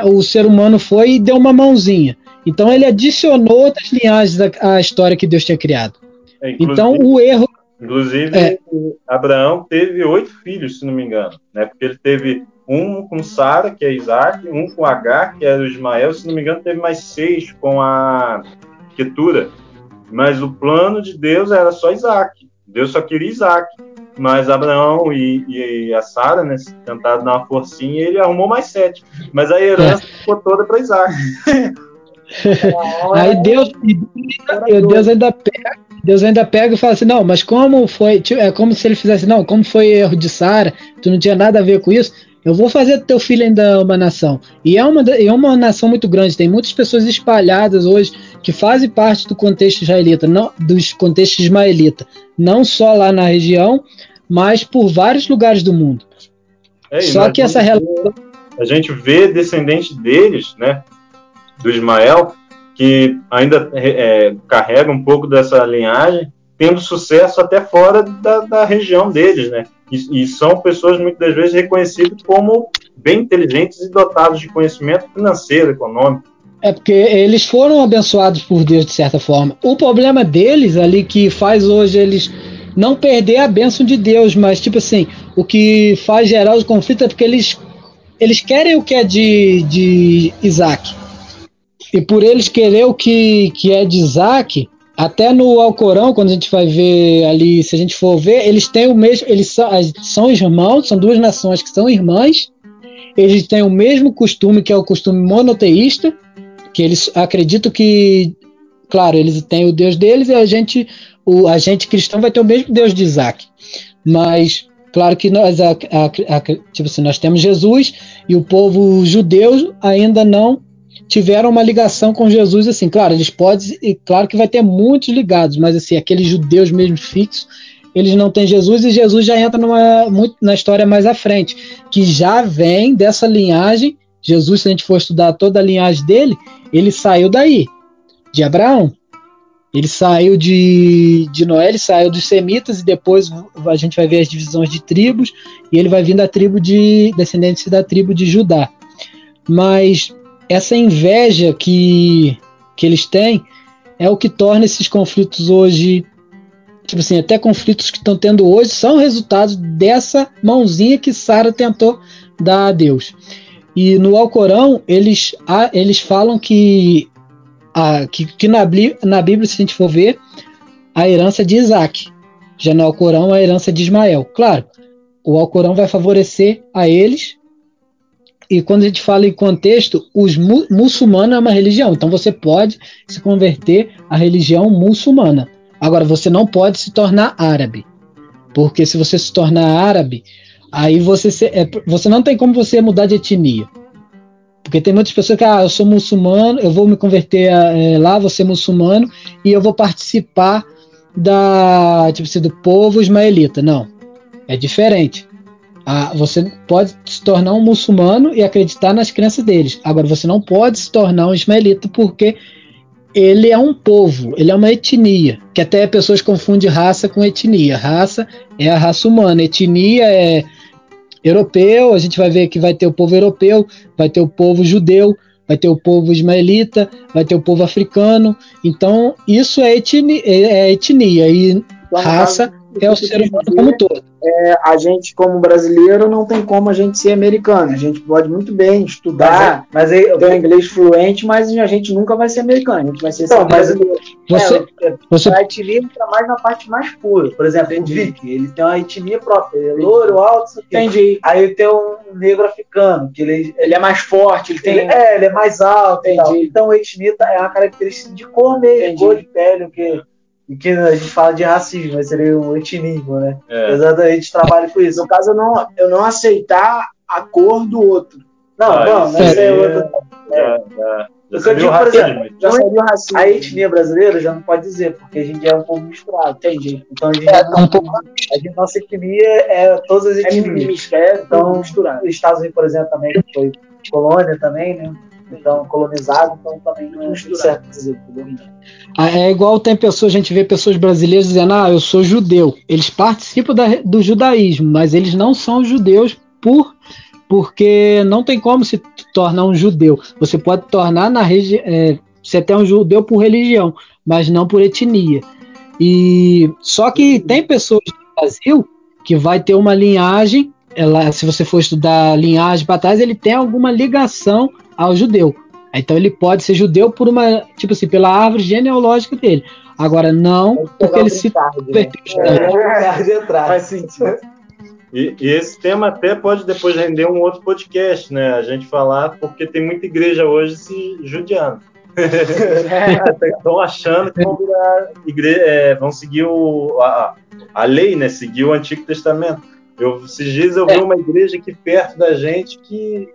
O ser humano foi e deu uma mãozinha. Então ele adicionou outras linhagens à, à história que Deus tinha criado. É, então o erro Inclusive, é. Abraão teve oito filhos, se não me engano, né? Porque ele teve um com Sara, que é Isaac, um com Agar, que era o Ismael, se não me engano, teve mais seis com a Ketura, mas o plano de Deus era só Isaac. Deus só queria Isaac. Mas Abraão e, e a Sara, né, tentaram dar uma forcinha e ele arrumou mais sete. Mas a herança é. ficou toda para Isaac. Aí Deus, Deus ainda pega, Deus ainda pega e fala assim, não, mas como foi, é como se ele fizesse, não, como foi erro de Sara, tu não tinha nada a ver com isso, eu vou fazer teu filho ainda uma nação. E é uma, é uma nação muito grande, tem muitas pessoas espalhadas hoje que fazem parte do contexto israelita, não, dos contextos ismaelita, não só lá na região, mas por vários lugares do mundo. É, só que essa relação... A gente vê descendente deles, né, do Ismael, que ainda é, carrega um pouco dessa linhagem, tendo sucesso até fora da, da região deles, né? E, e, são pessoas muitas das vezes reconhecidas como bem inteligentes e dotados de conhecimento financeiro, econômico. É porque eles foram abençoados por Deus de certa forma. O problema deles ali que faz hoje eles não perder a bênção de Deus, mas tipo assim, o que faz gerar os conflitos é porque eles eles querem o que é de, de Isaac. E por eles querer o que, que é de Isaac, até no Alcorão, quando a gente vai ver ali, se a gente for ver, eles têm o mesmo, eles são, são irmãos, são duas nações que são irmãs, eles têm o mesmo costume, que é o costume monoteísta, que eles acreditam que, claro, eles têm o Deus deles e a gente, o a gente cristão vai ter o mesmo Deus de Isaac. Mas, claro que nós, a, a, a, tipo assim, nós temos Jesus e o povo judeu ainda não tiveram uma ligação com Jesus, assim, claro, eles podem, e claro que vai ter muitos ligados, mas assim, aqueles judeus mesmo fixos, eles não têm Jesus e Jesus já entra numa, muito, na história mais à frente, que já vem dessa linhagem. Jesus, se a gente for estudar toda a linhagem dele, ele saiu daí, de Abraão. Ele saiu de, de Noé, ele saiu dos semitas e depois a gente vai ver as divisões de tribos e ele vai vir da tribo de descendentes da tribo de Judá. Mas essa inveja que, que eles têm é o que torna esses conflitos hoje, tipo assim, até conflitos que estão tendo hoje são resultados dessa mãozinha que Sara tentou dar a Deus. E no Alcorão, eles, eles falam que, a, que, que na, na Bíblia, se a gente for ver, a herança de Isaac. Já no Alcorão, a herança de Ismael. Claro, o Alcorão vai favorecer a eles e quando a gente fala em contexto, os mu muçulmano é uma religião, então você pode se converter à religião muçulmana. Agora, você não pode se tornar árabe, porque se você se tornar árabe, aí você, se, é, você não tem como você mudar de etnia. Porque tem muitas pessoas que, ah, eu sou muçulmano, eu vou me converter é, lá, vou ser muçulmano, e eu vou participar da, tipo assim, do povo ismaelita. Não, é diferente. Ah, você pode se tornar um muçulmano e acreditar nas crenças deles. Agora, você não pode se tornar um ismaelita porque ele é um povo, ele é uma etnia, que até pessoas confundem raça com etnia. Raça é a raça humana, etnia é europeu, a gente vai ver que vai ter o povo europeu, vai ter o povo judeu, vai ter o povo ismaelita, vai ter o povo africano. Então, isso é etnia, é etnia e raça é o ser humano como um todo é, a gente, como brasileiro, não tem como a gente ser americano. A gente pode muito bem estudar, mas, é, mas ter um inglês fluente, mas a gente nunca vai ser americano. A gente vai ser então, brasileiro. Você, é, você... A etnia entra mais na parte mais pura. Por exemplo, o Vic, ele tem uma etnia própria. Ele é louro, alto, Entendi. Aí tem um negro africano, que ele, ele é mais forte, ele tem. Ele, é, ele é mais alto. Entendi. Então, a etnia é uma característica de cor mesmo, Entendi. cor de pele, o que e que a gente fala de racismo, mas seria o etinismo, né? É. Exatamente, trabalho com isso. No caso, eu não, eu não aceitar a cor do outro. Não, ah, não, mas é, outro. É, é. Já, já, digo, por exemplo, já o racismo. A etnia brasileira já não pode dizer, porque a gente é um pouco misturado, entende? Então a gente, é, não, a gente nossa etnia é todas as é etnias. É, então, misturado. Os Estados Unidos, por exemplo, também, que foi colônia também, né? Então colonizado, então também não é certo dizer, ah, É igual tem pessoas, a gente vê pessoas brasileiras dizendo, ah, eu sou judeu. Eles participam da, do judaísmo, mas eles não são judeus por porque não tem como se tornar um judeu. Você pode tornar na região, é, você até um judeu por religião, mas não por etnia. E só que tem pessoas no Brasil que vai ter uma linhagem, ela, se você for estudar linhagem para trás, ele tem alguma ligação ao judeu. Então ele pode ser judeu por uma, tipo assim, pela árvore genealógica dele. Agora não, porque ele se converteu. Né? É, Faz sentido. E, e, esse tema até pode depois render um outro podcast, né? A gente falar, porque tem muita igreja hoje se judiando. Estão achando que vão virar igreja, é, vão seguir o, a, a lei, né? Seguir o Antigo Testamento. Eu, esses dias eu vi é. uma igreja aqui perto da gente que.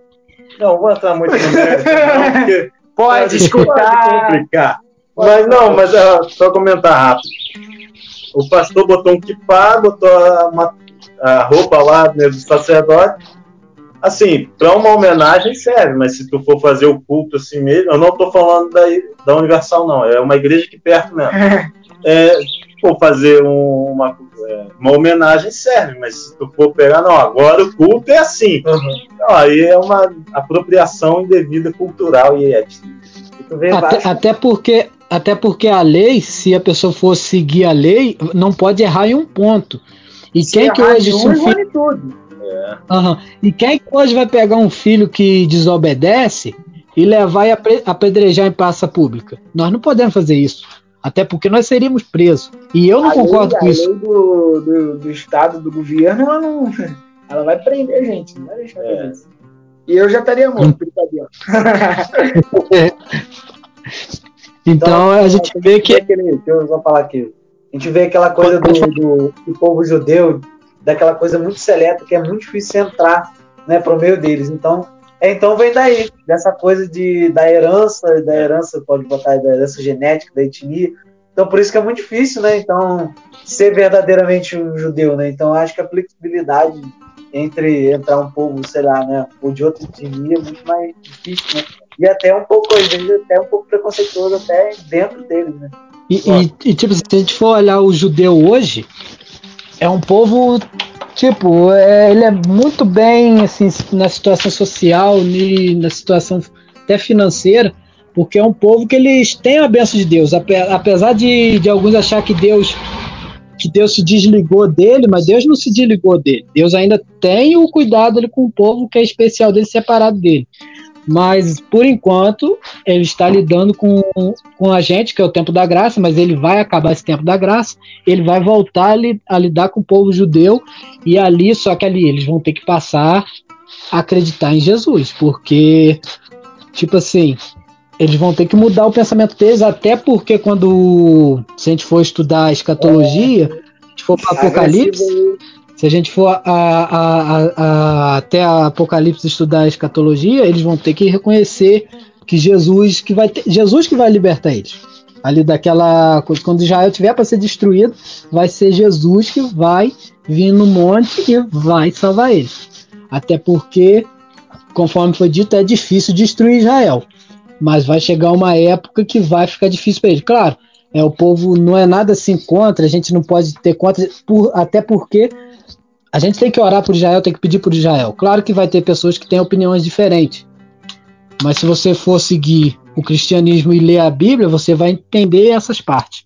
Não, vou entrar muito no mérito, não, porque. Pode escutar. Pode complicar. Mas não, mas uh, só comentar rápido. O pastor botou um kipá, botou uma, a roupa lá né, do sacerdote. Assim, para uma homenagem serve, mas se tu for fazer o culto assim mesmo, eu não estou falando da, da Universal, não. É uma igreja aqui perto mesmo. É, for fazer um, uma, é, uma homenagem serve, mas se tu for pegar, não, agora o culto é assim. Uhum. Então, aí é uma apropriação indevida cultural e ética. Até, até, porque até porque a lei, se a pessoa for seguir a lei, não pode errar em um ponto. E Se quem que hoje um, filho... tudo. É. Uhum. E quem que hoje vai pegar um filho que desobedece e levar e apedrejar em praça pública? Nós não podemos fazer isso. Até porque nós seríamos presos. E eu não a concordo lei, com a isso. A lei do, do, do, Estado, do governo, ela não. Ela vai prender a gente, não vai deixar é. isso. E eu já estaria morto, brincadeira. então, então, a gente vê que. Aquele, eu só falar aqui. A gente vê aquela coisa do, do, do povo judeu, daquela coisa muito seleta que é muito difícil entrar né, para o meio deles. Então, então vem daí, dessa coisa de, da herança, da herança, pode botar da herança genética, da etnia. Então, por isso que é muito difícil, né? Então, ser verdadeiramente um judeu, né? Então, acho que a flexibilidade entre entrar um povo, sei lá, né, ou de outra etnia é muito mais difícil, né? E até um pouco, às vezes, até um pouco preconceituoso até dentro deles, né? E, e, e, tipo, se a gente for olhar o judeu hoje, é um povo, tipo, é, ele é muito bem, assim, na situação social, e na situação até financeira, porque é um povo que eles têm a benção de Deus, apesar de, de alguns achar que Deus que Deus se desligou dele, mas Deus não se desligou dele. Deus ainda tem o cuidado ali com o povo que é especial dele, separado dele. Mas, por enquanto, ele está lidando com, com a gente, que é o tempo da graça, mas ele vai acabar esse tempo da graça, ele vai voltar a, li, a lidar com o povo judeu, e ali, só que ali, eles vão ter que passar a acreditar em Jesus, porque, tipo assim, eles vão ter que mudar o pensamento deles, até porque quando, se a gente for estudar a escatologia, se a gente for para Apocalipse se a gente for a, a, a, até a Apocalipse estudar a escatologia, eles vão ter que reconhecer que Jesus que vai ter, Jesus que vai libertar eles. Ali daquela coisa, quando Israel tiver para ser destruído, vai ser Jesus que vai vir no monte e vai salvar eles. Até porque, conforme foi dito, é difícil destruir Israel. Mas vai chegar uma época que vai ficar difícil para eles. Claro, é, o povo não é nada assim contra, a gente não pode ter contra, por, até porque a gente tem que orar por Israel, tem que pedir por Israel. Claro que vai ter pessoas que têm opiniões diferentes. Mas se você for seguir o cristianismo e ler a Bíblia, você vai entender essas partes.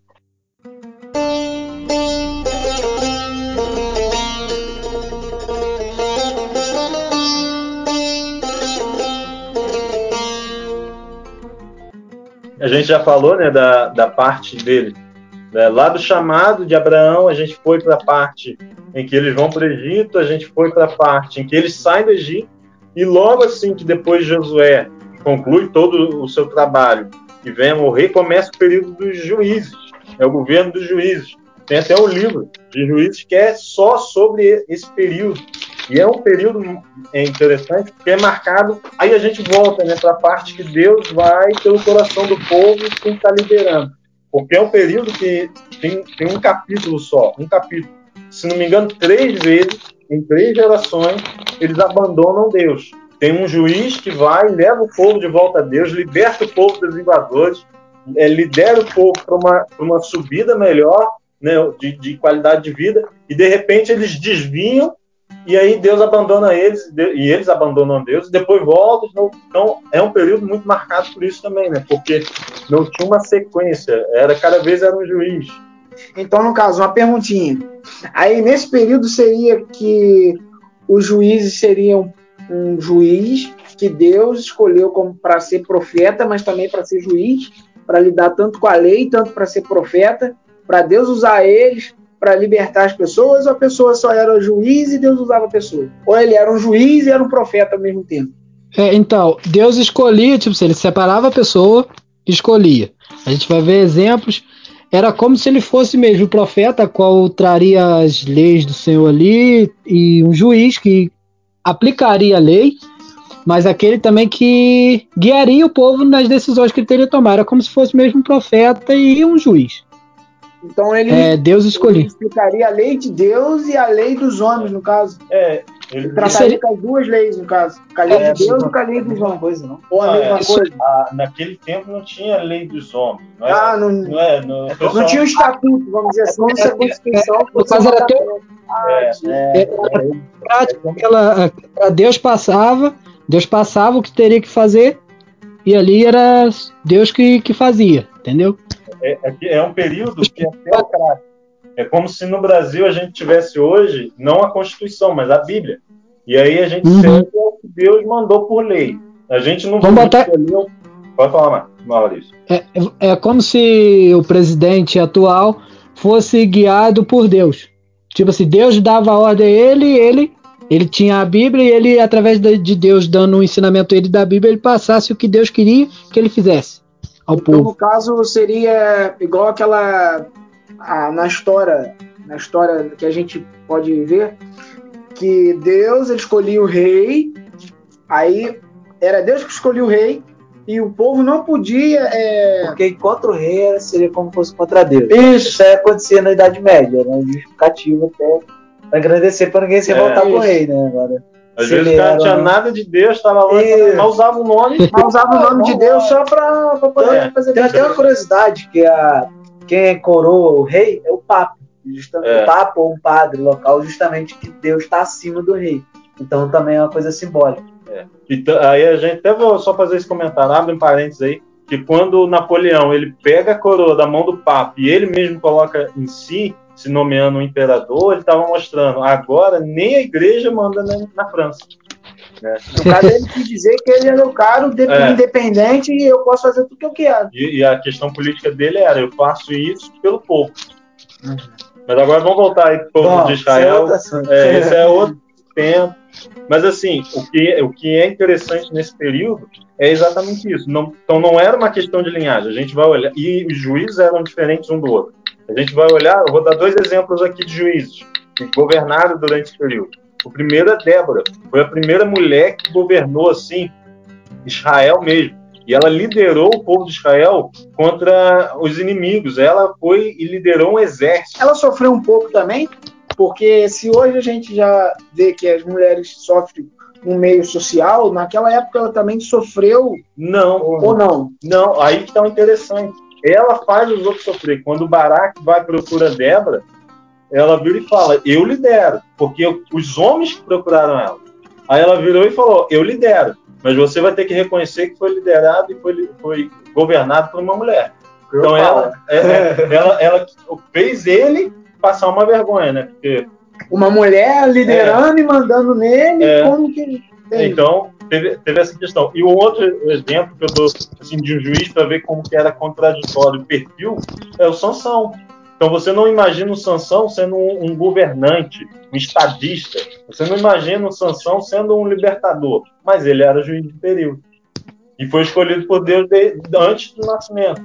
A gente já falou né, da, da parte dele. Né? Lá do chamado de Abraão, a gente foi para a parte em que eles vão para o Egito, a gente foi para a parte em que eles saem do Egito, e logo assim que depois Josué conclui todo o seu trabalho e vem a morrer, começa o período dos juízes, é o governo dos juízes. Tem até um livro de juízes que é só sobre esse período. E é um período interessante porque é marcado. Aí a gente volta né, para a parte que Deus vai pelo coração do povo quem está liderando. Porque é um período que tem, tem um capítulo só, um capítulo se não me engano, três vezes, em três gerações, eles abandonam Deus. Tem um juiz que vai, leva o povo de volta a Deus, liberta o povo dos invasores, é, lidera o povo para uma, uma subida melhor, né, de, de qualidade de vida, e de repente eles desviam e aí Deus abandona eles e eles abandonam Deus e depois voltam. Então é um período muito marcado por isso também, né? Porque não tinha uma sequência, era cada vez era um juiz. Então, no caso, uma perguntinha. Aí, nesse período, seria que os juízes seriam um juiz que Deus escolheu para ser profeta, mas também para ser juiz, para lidar tanto com a lei, tanto para ser profeta, para Deus usar eles para libertar as pessoas, ou a pessoa só era juiz e Deus usava a pessoa? Ou ele era um juiz e era um profeta ao mesmo tempo? É, então, Deus escolhia, tipo, ele separava a pessoa, escolhia. A gente vai ver exemplos. Era como se ele fosse mesmo o profeta, qual traria as leis do Senhor ali, e um juiz que aplicaria a lei, mas aquele também que guiaria o povo nas decisões que ele teria que tomar. Era como se fosse mesmo um profeta e um juiz. Então ele, é, Deus escolheu. Ele explicaria a lei de Deus e a lei dos homens, no caso. É, ele trataria com as duas leis, no caso. Com a lei é, de Deus e com a lei dos homens. Coisa, não? Ou a não, mesma é, coisa? A, naquele tempo não tinha lei dos homens. Não era, ah, não, não, é, não, não tinha um estatuto, vamos dizer assim, como se a Constituição fosse. Mas era até. Ah, é, Deus passava, Deus passava o que teria que fazer, e ali era Deus que, que fazia, entendeu? É, é, é um período que é teocrático. É como se no Brasil a gente tivesse hoje não a Constituição, mas a Bíblia. E aí a gente uhum. segue o que Deus mandou por lei. A gente não Vamos botar... Pode falar mais, Maurício. É, é como se o presidente atual fosse guiado por Deus. Tipo assim, Deus dava ordem a ele, ele ele tinha a Bíblia e ele, através de Deus dando o um ensinamento a ele da Bíblia, ele passasse o que Deus queria que ele fizesse ao então, povo. No caso, seria igual aquela. A, na história na história que a gente pode ver, que Deus escolhia o rei, aí era Deus que escolhia o rei, e o povo não podia. É... Porque contra o rei seria como se fosse contra Deus. Isso. Isso aí acontecia na Idade Média, né? justificativo até para agradecer para ninguém se é, com o rei, né? Agora. Às vezes o cara não tinha nada de Deus, estava lá, mas usava o nome. Mas usava o nome de Deus só para poder é. fazer. Tem até uma curiosidade que a, quem coroa o rei é o Papa. Justamente, é. O Papa ou um padre local, justamente que Deus está acima do rei. Então também é uma coisa simbólica. É. Então, aí a gente até vou só fazer esse comentário, abre um parênteses aí, que quando o Napoleão ele pega a coroa da mão do Papa e ele mesmo coloca em si, se nomeando um imperador, ele estava mostrando, agora nem a igreja manda na, na França. Né? No caso, ele quis dizer que ele era o cara é. independente e eu posso fazer tudo que eu quero. E, e, a questão política dele era, eu faço isso pelo povo. Uhum. Mas agora vamos voltar aí para o povo Bom, de Israel. É, esse é outro tempo. Mas assim, o que, o que é interessante nesse período é exatamente isso. Não, então não era uma questão de linhagem. A gente vai olhar. E os juízes eram diferentes um do outro. A gente vai olhar, eu vou dar dois exemplos aqui de juízes que governaram durante esse período. O primeiro é Débora, foi a primeira mulher que governou assim Israel mesmo. E ela liderou o povo de Israel contra os inimigos. Ela foi e liderou um exército. Ela sofreu um pouco também, porque se hoje a gente já vê que as mulheres sofrem no meio social, naquela época ela também sofreu. Não. Ou não? Não, aí que está interessante ela faz os outros sofrer. Quando o Barak vai procura Débora, ela vira e fala: Eu lidero, porque os homens que procuraram ela. Aí ela virou e falou: Eu lidero, mas você vai ter que reconhecer que foi liderado e foi, foi governado por uma mulher. Então ela, é, é, ela, ela fez ele passar uma vergonha, né? Porque uma mulher liderando é, e mandando nele, é, como que. Então, teve, teve essa questão. E o outro exemplo que eu dou assim, de um juiz para ver como que era contraditório o perfil é o Sansão. Então você não imagina o Sansão sendo um, um, governante, um estadista. Você não imagina o Sansão sendo um libertador. Mas ele era juiz de período. E foi escolhido por Deus de, antes do nascimento.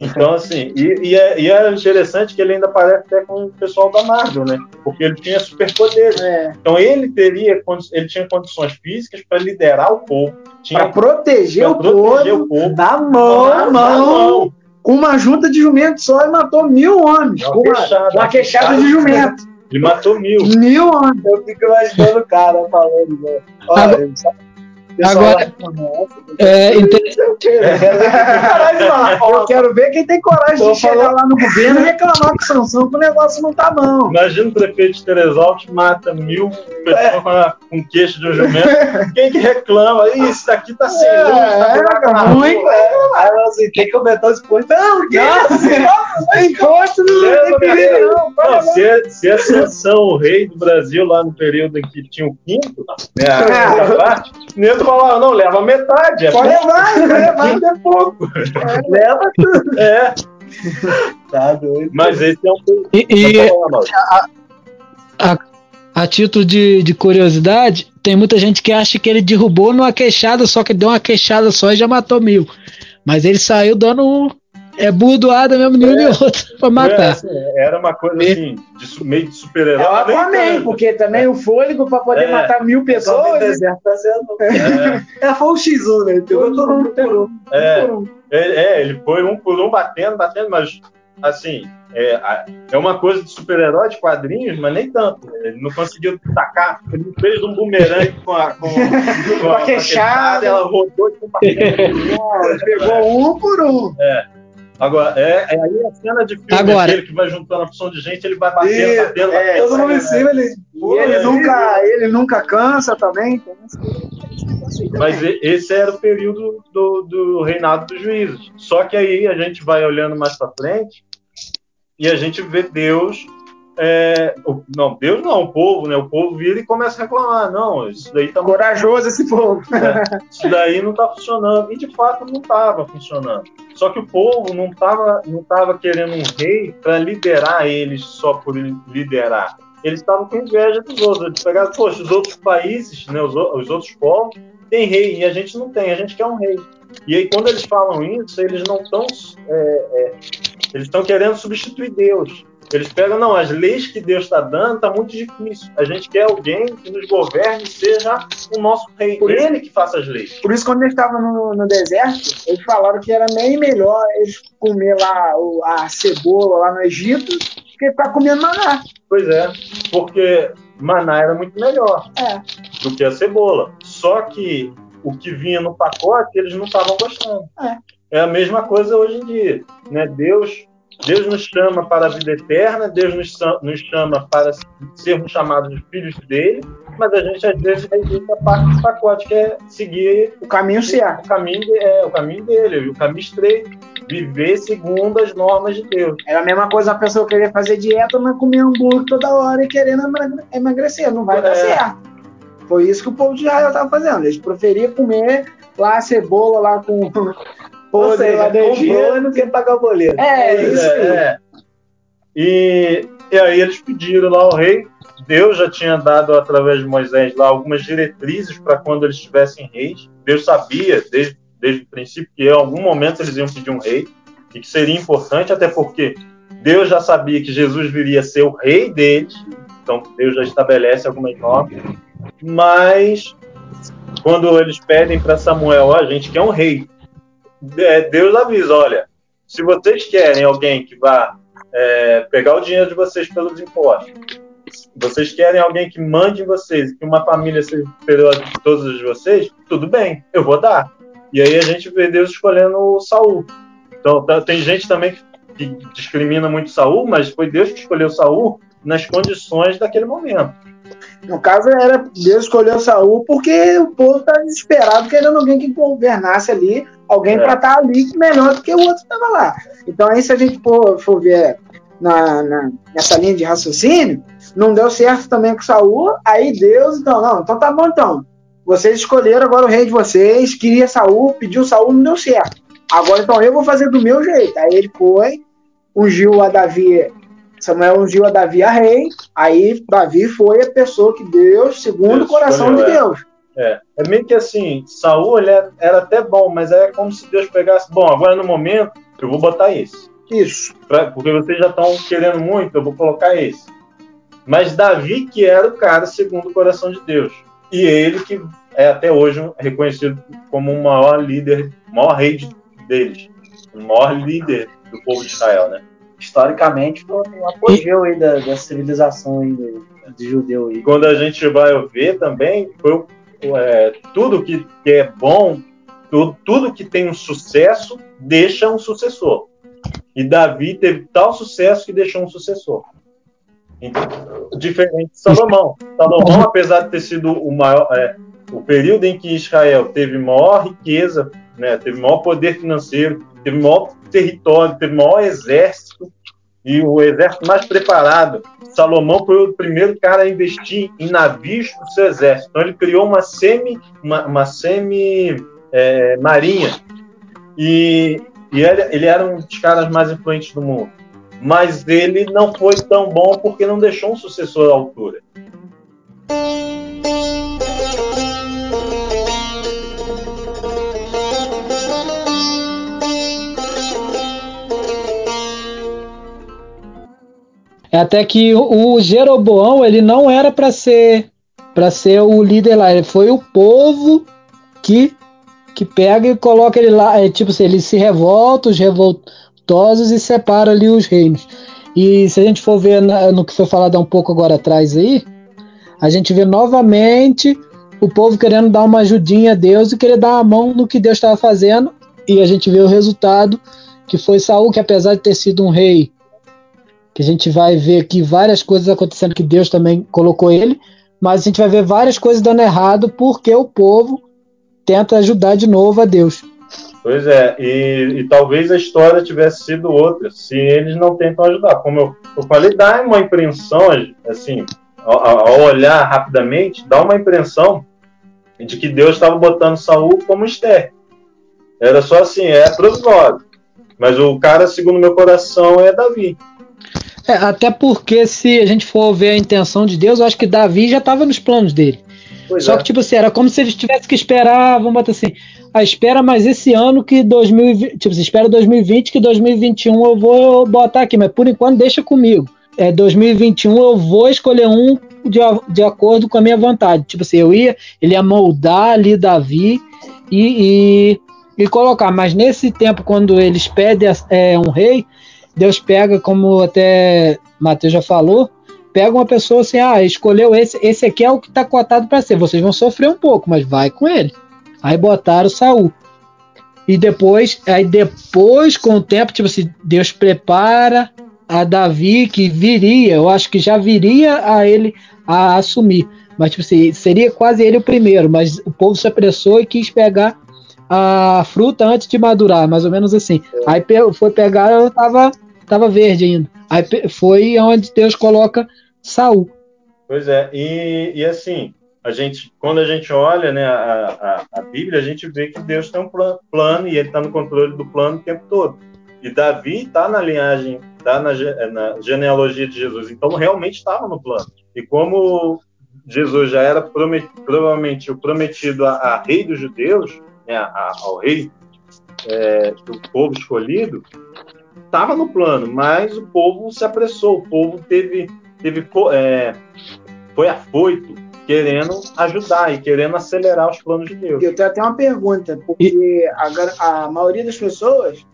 Então, assim, e, e, é, e, é, interessante que ele ainda parece até com o pessoal da Marvel, né? Porque ele tinha superpoderes. É. Então ele teria, ele tinha condições físicas para liderar o povo. Para proteger, o, proteger povo, o povo da mão, da mão, com uma junta de jumentos só e matou mil homens. Uma queixada, uma queixada de jumento. Ele matou mil. Mil homens. Eu fico imaginando o cara falando, né? Olha, Agora, é interessante. Eu quero ver quem tem coragem de chegar lá no governo e reclamar com o Sansão que o negócio não tá bom. Imagina o prefeito de Teresópolis mata mil pessoas é. com queixo de um jumento. Quem que reclama? Isso daqui tá sem luz, tá é, ruim. Aí assim, quem comentou depois, não, que não tem não. não se, é, se é Sansão o rei do Brasil lá no período em que tinha o quinto, né, a, a parte, nego falava, não, leva metade. É Pode levar, pode levar, é pouco. Leva tudo. É, Tá doido. mas esse é um. E, e falando, Mauro. a título de, de curiosidade, tem muita gente que acha que ele derrubou numa queixada, só que deu uma queixada só e já matou mil. Mas ele saiu dando um. É burdoada mesmo, nenhum É. nem outro, pra É, matar. assim, era uma coisa assim, de meio de É super-herói. o nem Aquaman, tanto. porque também o fôlego pra poder É. matar mil pessoas. deserto tá sendo. É, É, foi um X1, né? Pegou todo mundo por um. é, é, é, ele foi um por um batendo, batendo, mas assim, é, a- é uma coisa de super-herói de quadrinhos, mas nem tanto. Ele não conseguiu tacar, ele fez um bumerangue com a, com, com a queixada. ela rodou com Ele pegou um por um. Agora, é, é aí a cena de filme Agora. aquele que vai juntando a opção de gente, ele vai batendo, E, batendo, é, batendo. todo mundo em cima, ele. E ele nunca, ele nunca cansa também. então, assim, Mas esse era o período do, do reinado dos juízes. Só que aí a gente vai olhando mais para frente e a gente vê Deus. É, não, Deus não, o povo, né? O povo vira e começa a reclamar. Não, isso daí tá Corajoso esse povo. isso daí não está funcionando. E de fato não estava funcionando. Só que o povo não estava não tava querendo um rei para liderar eles só por li- liderar. Eles estavam com inveja dos outros. Eles pegaram, poxa, os outros países, né, os, os outros povos, têm rei e a gente não tem, a gente quer um rei. E aí, quando eles falam isso, eles não estão. eles estão querendo substituir Deus. Eles pegam, não, as leis que Deus está dando está muito difícil. A gente quer alguém que nos governe e seja o nosso rei. Por isso- Ele que faça as leis. Por isso, quando eles estavam no, no deserto, eles falaram que era bem melhor eles comer lá a cebola lá no Egito do que ficar comendo maná. Pois é, porque maná era muito melhor É. do que a cebola. Só que o que vinha no pacote eles não estavam gostando. É. a mesma coisa hoje em dia, né? Deus, Deus nos chama para a vida eterna, Deus nos, cha- nos chama para sermos chamados de filhos dele, mas a gente às vezes rejeita a parte do pacote que é seguir O caminho certo. o caminho, é, o caminho dele, o caminho estreito, viver segundo as normas de Deus. Era a mesma coisa a pessoa querer fazer dieta, mas comer hambúrguer toda hora e querendo emagre- emagrecer. Não vai dar É. certo. Foi isso que o povo de Israel estava fazendo. Eles preferiam comer lá a cebola lá com Ou seja, comprou e não quer pagar o boleto. É, Pois isso aí. é, é. E, e aí eles pediram lá ao rei. Deus já tinha dado através de Moisés lá algumas diretrizes para quando eles tivessem reis. Deus sabia desde, desde o princípio que em algum momento eles iam pedir um rei e que seria importante, até porque Deus já sabia que Jesus viria a ser o rei deles. Então Deus já estabelece algumas normas. Mas quando eles pedem para Samuel, ó, a gente quer um rei. É, Deus avisa, olha, se vocês querem alguém que vá é, pegar o dinheiro de vocês pelos impostos, vocês querem alguém que mande vocês, que uma família seja superior de vocês, tudo bem, eu vou dar. E aí a gente vê Deus escolhendo o Saul. Então tá- tem gente também que discrimina muito Saul, mas foi Deus que escolheu Saul nas condições daquele momento. No caso, era Deus escolheu Saul porque o povo estava desesperado querendo alguém que governasse ali, alguém É. para estar ali melhor do que o outro que estava lá. Então, aí, se a gente for, for ver na, na- nessa linha de raciocínio, não deu certo também com Saul, aí Deus, então, não, então tá bom então. Vocês escolheram agora o rei de vocês, queria Saul, pediu Saul, não deu certo. Agora então eu vou fazer do meu jeito. Aí ele foi, ungiu a Davi, Samuel ungiu a Davi a rei, aí Davi foi a pessoa que Deus, segundo Deus o coração escolheu, de. Deus. É, é meio que assim, Saul é- era até bom, mas é como se Deus pegasse, bom, agora no momento eu vou botar esse. Isso. Pra- porque vocês já estão querendo muito, eu vou colocar esse. Mas Davi que era o cara segundo o coração de Deus. E ele que é até hoje reconhecido como o maior líder, o maior rei de- deles. O maior líder do povo de Israel, né? Historicamente, foi um apogeu aí da, da civilização aí judeu aí. Quando a gente vai ver também, foi é, tudo que, que é bom, tudo, tudo que tem um sucesso, deixa um sucessor. E Davi teve tal sucesso que deixou um sucessor. Então, diferente de Salomão. Salomão, apesar de ter sido o maior, é, o período em que Israel teve maior riqueza, né, teve maior poder financeiro, teve maior território, teve maior exército, e o exército mais preparado. Salomão foi o primeiro cara a investir em navios do seu exército. Então ele criou uma semi, uma, uma semi é, marinha e, e ele, ele era um dos caras mais influentes do mundo. Mas ele não foi tão bom porque não deixou um sucessor à altura. É até que o Jeroboão ele não era para ser para ser o líder lá, ele foi o povo que que pega e coloca ele lá, é, tipo assim, ele se revolta, os revoltosos e separa ali os reinos. E se a gente for ver na, no que foi falado há um pouco agora atrás aí, a gente vê novamente o povo querendo dar uma ajudinha a Deus e querer dar a mão no que Deus estava fazendo, e a gente vê o resultado que foi Saul, que apesar de ter sido um rei que a gente vai ver aqui várias coisas acontecendo que Deus também colocou ele, mas a gente vai ver várias coisas dando errado porque o povo tenta ajudar de novo a Deus. Pois é, e, e talvez a história tivesse sido outra se eles não tentam ajudar. Como eu, eu falei, dá uma impressão, assim, ao, ao olhar rapidamente, dá uma impressão de que Deus estava botando Saul como Esther. Era só assim, é provisório. Mas o cara, segundo meu coração, é Davi. É, até porque se a gente for ver a intenção de Deus, eu acho que Davi já estava nos planos dele. Pois Só é. que, tipo assim, era como se eles tivessem que esperar, vamos botar assim, a ah, espera mais esse ano que 2020, tipo, você espera 2020 que 2021 eu vou botar aqui, mas por enquanto deixa comigo. É, 2021 eu vou escolher um de, de acordo com a minha vontade. Tipo assim, eu ia, ele ia moldar ali Davi e, e, e colocar, mas nesse tempo, quando eles pedem é, um rei, Deus pega, como até Mateus já falou, pega uma pessoa assim, ah, escolheu esse, esse aqui é o que está cotado para ser. Vocês vão sofrer um pouco, mas vai com ele. Aí botaram Saul. E depois, aí depois, com o tempo, tipo assim, Deus prepara a Davi que viria, eu acho que já viria a ele a assumir. Mas, tipo assim, seria quase ele o primeiro, mas o povo se apressou e quis pegar a fruta antes de madurar, mais ou menos assim. Aí foi pegar, ela tava estava verde ainda. Aí foi onde Deus coloca Saul. Pois é, e, e assim, a gente, quando a gente olha né, a, a, a Bíblia, a gente vê que Deus tem um plano e ele está no controle do plano o tempo todo. E Davi está na linhagem, está na, na, genealogia de Jesus, então realmente estava no plano. E como Jesus já era provavelmente o prometido a, a, rei dos judeus, né, ao rei é, do povo escolhido, estava no plano, mas o povo se apressou, o povo teve, teve é, foi afoito, querendo ajudar e querendo acelerar os planos de Deus. Eu tenho até uma pergunta, porque a, a maioria das pessoas,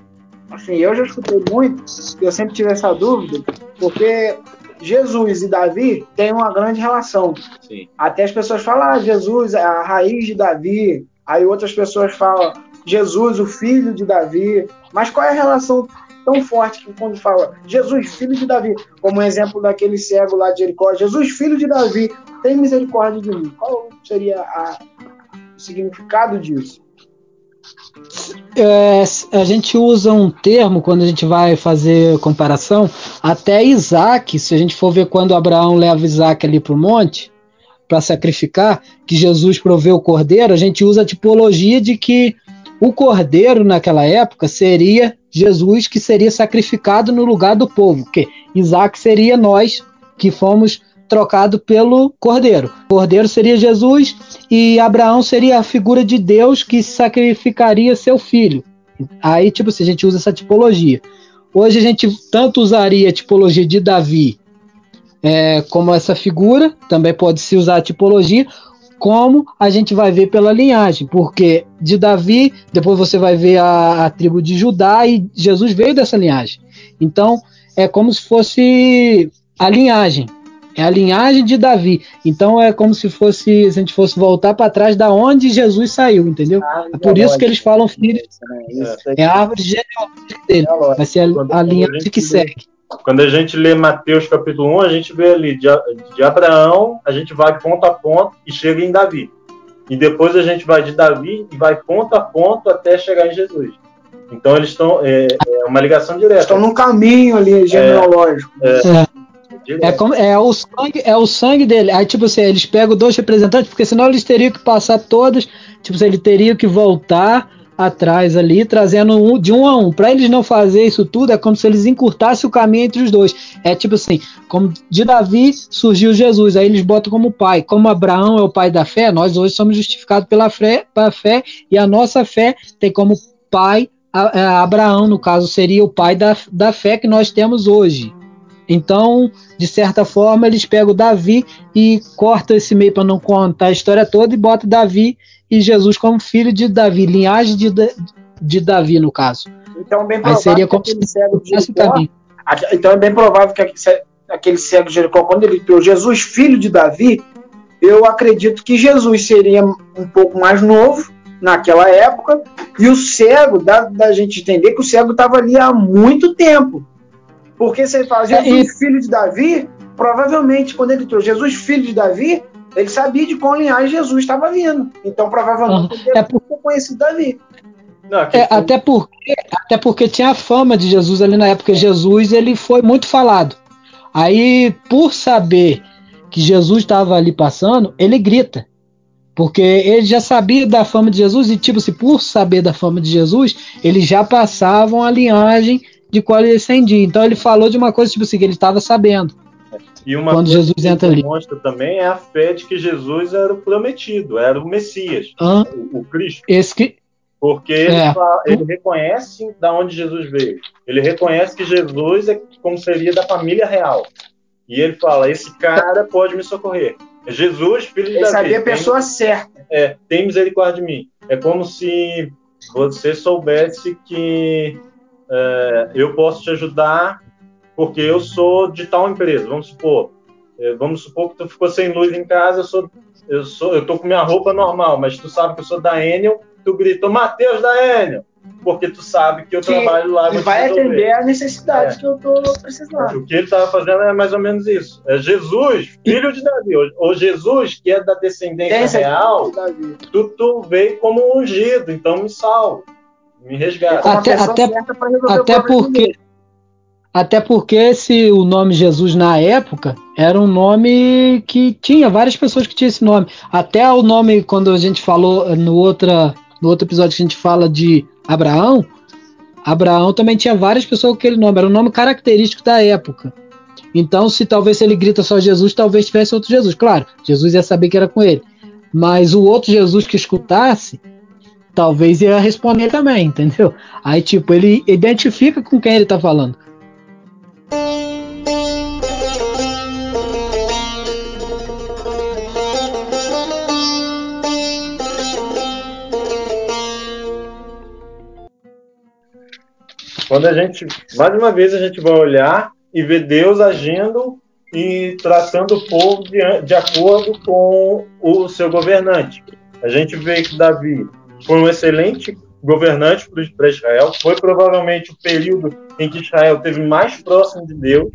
assim, eu já escutei muito, eu sempre tive essa dúvida, porque Jesus e Davi têm uma grande relação. Sim. Até as pessoas falam, ah, Jesus é a raiz de Davi, aí outras pessoas falam, Jesus, o filho de Davi. Mas qual é a relação tão forte que quando fala Jesus, filho de Davi, como exemplo daquele cego lá de Jericó, Jesus, filho de Davi, tem misericórdia de mim. Qual seria a, o significado disso? É, a gente usa um termo quando a gente vai fazer comparação, até Isaac, se a gente for ver quando Abraão leva Isaac ali para o monte para sacrificar, que Jesus proveu o cordeiro, a gente usa a tipologia de que o cordeiro naquela época seria Jesus que seria sacrificado no lugar do povo, que Isaac seria nós que fomos trocado pelo cordeiro. O cordeiro seria Jesus e Abraão seria a figura de Deus que sacrificaria seu filho. Aí, tipo, se a gente usa essa tipologia. Hoje a gente tanto usaria a tipologia de Davi é, como essa figura, também pode se usar a tipologia, como a gente vai ver pela linhagem, porque de Davi, depois você vai ver a, a, tribo de Judá e Jesus veio dessa linhagem. Então, é como se fosse a linhagem. É a linhagem de Davi. Então é como se fosse, se a gente fosse voltar para trás da onde Jesus saiu, entendeu? Ah, é por isso que eles falam filho. É, é a árvore genealógica dele. Vai ser a, a linhagem que segue. Quando a gente lê Mateus capítulo 1, a gente vê ali de, de Abraão, a gente vai ponto a ponto e chega em Davi. E depois a gente vai de Davi e vai ponto a ponto até chegar em Jesus. Então eles estão. É, é, uma ligação direta. Estão num caminho ali genealógico. É, é, é, como, é, o sangue, é o sangue dele. Aí, tipo assim, eles pegam dois representantes, porque senão eles teriam que passar todos. Tipo assim, ele teria que voltar atrás ali, trazendo um, de um a um. Para eles não fazer isso tudo, é como se eles encurtassem o caminho entre os dois. É tipo assim, como de Davi surgiu Jesus, aí eles botam como pai. Como Abraão é o pai da fé, nós hoje somos justificados pela fé, pela fé e a nossa fé tem como pai a, a Abraão, no caso, seria o pai da, da fé que nós temos hoje. Então, de certa forma, eles pegam Davi e cortam esse meio para não contar a história toda e botam Davi e Jesus como filho de Davi, linhagem de, de Davi, no caso. Então, bem provável seria como que cego de Jericó, então é bem provável que aquele cego de Jericó, quando ele viu Jesus, filho de Davi, eu acredito que Jesus seria um pouco mais novo naquela época, e o cego, dá da gente entender que o cego estava ali há muito tempo. Porque se ele fala Jesus, é filho de Davi, provavelmente quando ele trouxe Jesus, filho de Davi, ele sabia de qual linhagem Jesus estava vindo. Então, provavelmente, ele é por... conhecido Davi. Não, é, até, porque, até porque tinha a fama de Jesus ali na época. Jesus ele foi muito falado. Aí, por saber que Jesus estava ali passando, ele grita. Porque ele já sabia da fama de Jesus e, tipo, se por saber da fama de Jesus, eles já passavam a linhagem de qual ele descendia. Então ele falou de uma coisa, tipo assim, que ele estava sabendo. E uma quando Jesus que entra ali. mostra também é a fé de que Jesus era o prometido, era o Messias, o, o, Cristo. Esse que... Porque ele, é. fala, ele reconhece da onde Jesus veio. Ele reconhece que Jesus é como seria da família real. E ele fala: esse cara pode me socorrer. É Jesus, filho de ele Davi. Ele sabia a pessoa tem, certa. É, tem misericórdia de mim. É como se você soubesse que é, eu posso te ajudar porque eu sou de tal empresa. Vamos supor, é, vamos supor que tu ficou sem luz em casa, eu sou, eu sou, eu tô com minha roupa normal, mas tu sabe que eu sou da Enel, tu grita, Mateus da Enel, porque tu sabe que eu que trabalho lá. E vai atender a necessidade é. que eu tô precisando. O que ele estava fazendo é mais ou menos isso. É Jesus, filho de Davi, ou Jesus, que é da descendência real, tu, tu veio como ungido, então me salva, me resgata. Até, até, até porque até porque se o nome Jesus na época era um nome que tinha várias pessoas que tinham esse nome. Até o nome, quando a gente falou no, outra, no outro episódio que a gente fala de Abraão, Abraão também tinha várias pessoas com aquele nome. Era um nome característico da época. Então, se talvez ele grita só Jesus, talvez tivesse outro Jesus. Claro, Jesus ia saber que era com ele. Mas o outro Jesus que escutasse, talvez ia responder também, entendeu? Aí, tipo, ele identifica com quem ele está falando. Quando a gente, mais uma vez, a gente vai olhar e ver Deus agindo e tratando o povo de, de acordo com o seu governante. A gente vê que Davi foi um excelente governante para Israel, foi provavelmente o período em que Israel teve mais próximo de Deus,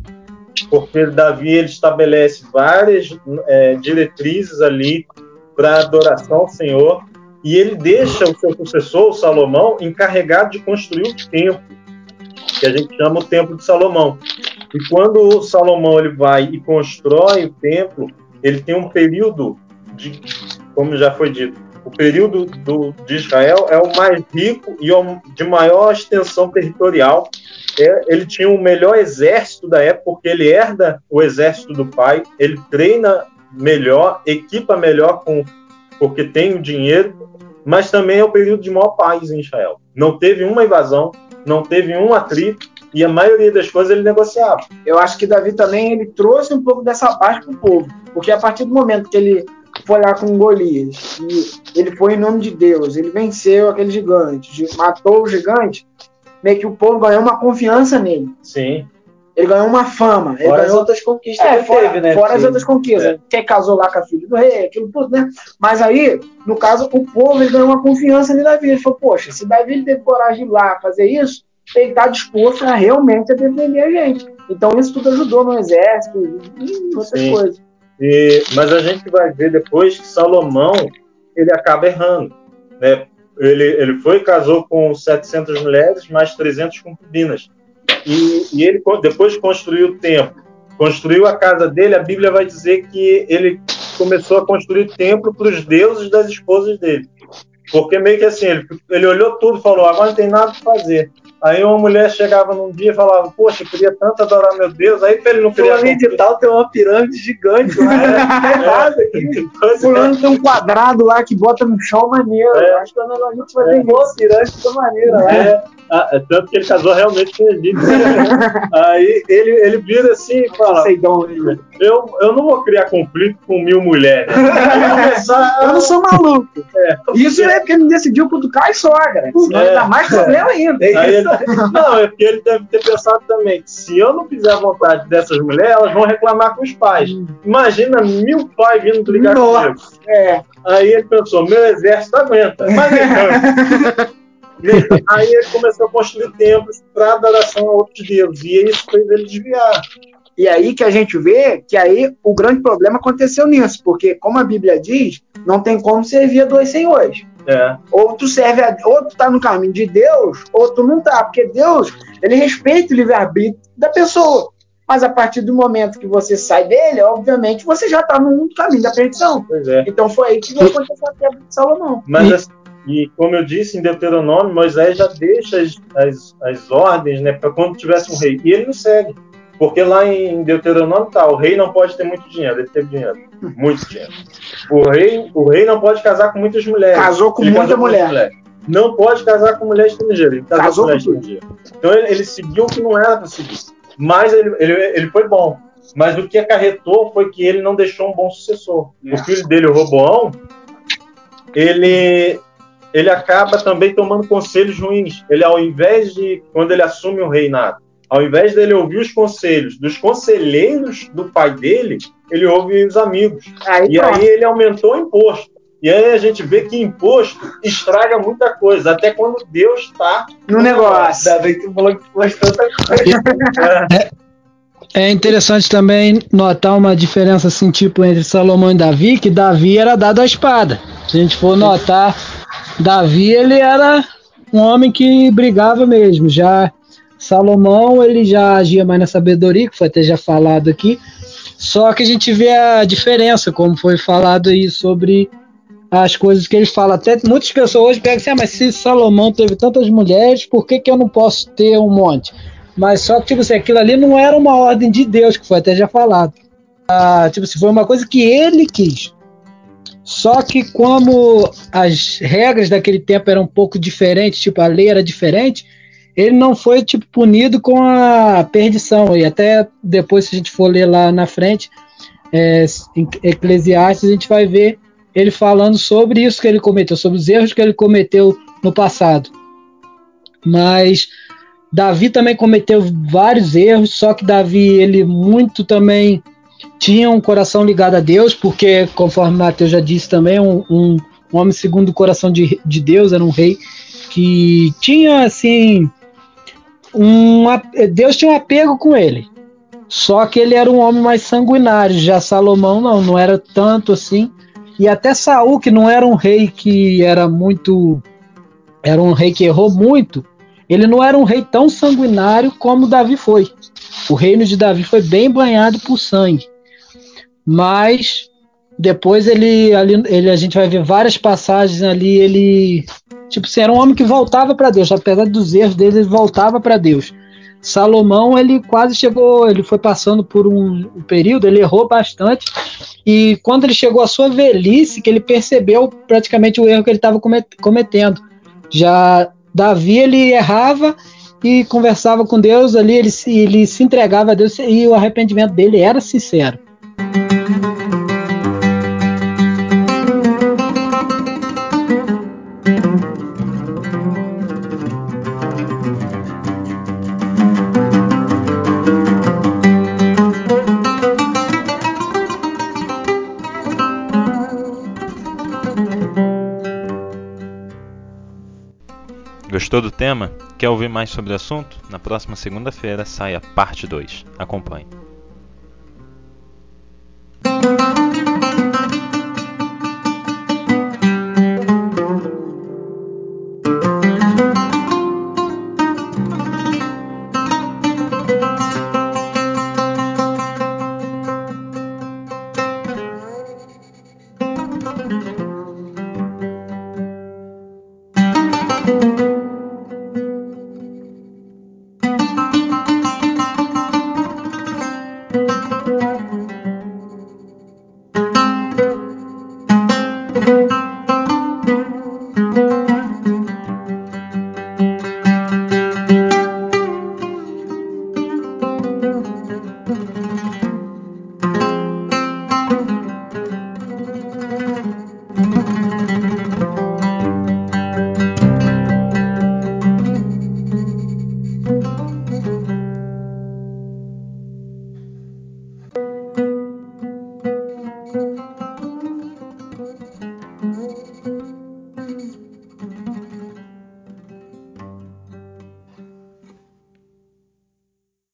porque Davi ele estabelece várias é, diretrizes ali para adoração ao Senhor, e ele deixa o seu sucessor, o Salomão, encarregado de construir o templo que a gente chama o Templo de Salomão. E quando Salomão ele vai e constrói o templo, ele tem um período de, como já foi dito, o período do, de Israel é o mais rico e de maior extensão territorial. É, ele tinha o melhor exército da época, porque ele herda o exército do pai, ele treina melhor, equipa melhor com porque tem o dinheiro, mas também é o período de maior paz em Israel. Não teve uma invasão, não teve um atrito e a maioria das coisas ele negociava. Eu acho que Davi também ele trouxe um pouco dessa paz para o povo, porque a partir do momento que ele foi lá com Golias e ele foi em nome de Deus, ele venceu aquele gigante, matou o gigante, meio que o povo ganhou uma confiança nele. Sim. Ele ganhou uma fama. Ele fora ganhou... as outras conquistas é, que fora, teve, né? Fora as outras conquistas. É. Que casou lá com a filha do rei, aquilo tudo, né? Mas aí, no caso, o povo ele ganhou uma confiança em Davi. Ele falou, poxa, se Davi ele teve coragem de ir lá fazer isso, ele está disposto a realmente a defender a gente. Então isso tudo ajudou no exército e outras Sim. coisas. E, mas a gente vai ver depois que Salomão ele acaba errando, né? ele, ele foi e casou com 700 mulheres, mais 300 concubinas. E, e ele, depois de construir o templo, construiu a casa dele, a Bíblia vai dizer que ele começou a construir templo para os deuses das esposas dele. Porque meio que assim, ele, ele olhou tudo e falou: agora não tem nada para fazer. Aí uma mulher chegava num dia e falava, poxa, eu queria tanto adorar meu Deus. Aí ele não queria. Fulano de tal tem uma pirâmide gigante lá. é, nada aqui. Fulano tem um quadrado lá que bota no chão maneiro. É. Acho que a gente vai ter uma pirâmide da maneira lá. É. Ah, é tanto que ele casou realmente com Egito. Aí ele, ele vira assim e fala: eu, eu não vou criar conflito com mil mulheres. eu não sou maluco. É, Isso é porque ele decidiu cutucar a sogra. Senão é. dá mais problema ainda. Ele, não, é porque ele deve ter pensado também que se eu não fizer a vontade dessas mulheres, elas vão reclamar com os pais. Imagina mil pais vindo brigar Nossa. comigo. É. Aí ele pensou: meu exército aguenta. Mas então. Aí ele começou a construir templos para adoração a outros deuses. E isso fez ele desviar. E aí que a gente vê que aí o grande problema aconteceu nisso, porque como a Bíblia diz, não tem como servir a dois senhores. É. Ou tu serve a, ou tu tá no caminho de Deus, ou tu não tá, porque Deus, ele respeita o livre-arbítrio da pessoa. Mas a partir do momento que você sai dele, obviamente você já está no caminho da perdição. É. Então foi aí que aconteceu a quebra de Salomão. Mas e como eu disse em Deuteronômio, Moisés já deixa as, as, as ordens né, para quando tivesse um rei. E ele não segue. Porque lá em Deuteronômio tá, o rei não pode ter muito dinheiro, ele teve dinheiro, muito dinheiro. O rei, o rei não pode casar com muitas mulheres. Casou com muita mulher. mulher. Não pode casar com mulher estrangeira. Ele casou, casou com mulher estrangeira. Então ele, ele, seguiu o que não era para seguir. Mas ele, ele, ele foi bom. Mas o que acarretou foi que ele não deixou um bom sucessor. O filho dele, o Roboão, ele ele acaba também tomando conselhos ruins. Ele, ao invés de, quando ele assume o reinado, ao invés dele ouvir os conselhos dos conselheiros do pai dele, ele ouve os amigos. Aí, e pronto. aí ele aumentou o imposto. E aí a gente vê que imposto estraga muita coisa, até quando Deus está no negócio. Ainda bem que tu falou que fosse tanta coisa. É, é interessante também notar uma diferença assim, tipo, entre Salomão e Davi, que Davi era dado a espada. Se a gente for notar Davi ele era um homem que brigava mesmo. Já Salomão ele já agia mais na sabedoria, que foi até já falado aqui. Só que a gente vê a diferença, como foi falado aí sobre as coisas que ele fala. Até muitas pessoas hoje pegam assim, ah, mas se Salomão teve tantas mulheres, por que, que eu não posso ter um monte? Mas só que, tipo assim, aquilo ali não era uma ordem de Deus, que foi até já falado. Ah, tipo assim, foi uma coisa que ele quis. Só que como as regras daquele tempo eram um pouco diferentes, tipo a lei era diferente, ele não foi tipo punido com a perdição. E até depois, se a gente for ler lá na frente, é, em Eclesiastes, a gente vai ver ele falando sobre isso que ele cometeu, sobre os erros que ele cometeu no passado. Mas Davi também cometeu vários erros, só que Davi ele muito também tinha um coração ligado a Deus, porque, conforme Mateus já disse também, um, um, um homem segundo o coração de, de Deus, era um rei que tinha, assim, um, Deus tinha um apego com ele. Só que ele era um homem mais sanguinário. Já Salomão não, não era tanto assim. E até Saul, que não era um rei que era muito. Era um rei que errou muito. Ele não era um rei tão sanguinário como Davi foi. O reino de Davi foi bem banhado por sangue. Mas depois ele, ali, ele a gente vai ver várias passagens ali, ele tipo assim, era um homem que voltava para Deus, apesar dos erros dele, ele voltava para Deus. Salomão, ele quase chegou, ele foi passando por um, período, ele errou bastante, e quando ele chegou à sua velhice, que ele percebeu praticamente o erro que ele estava cometendo. Já Davi, ele errava e conversava com Deus ali, ele ele se entregava a Deus e o arrependimento dele era sincero. Gostou do tema? Quer ouvir mais sobre o assunto? Na próxima segunda-feira sai a parte 2. Acompanhe.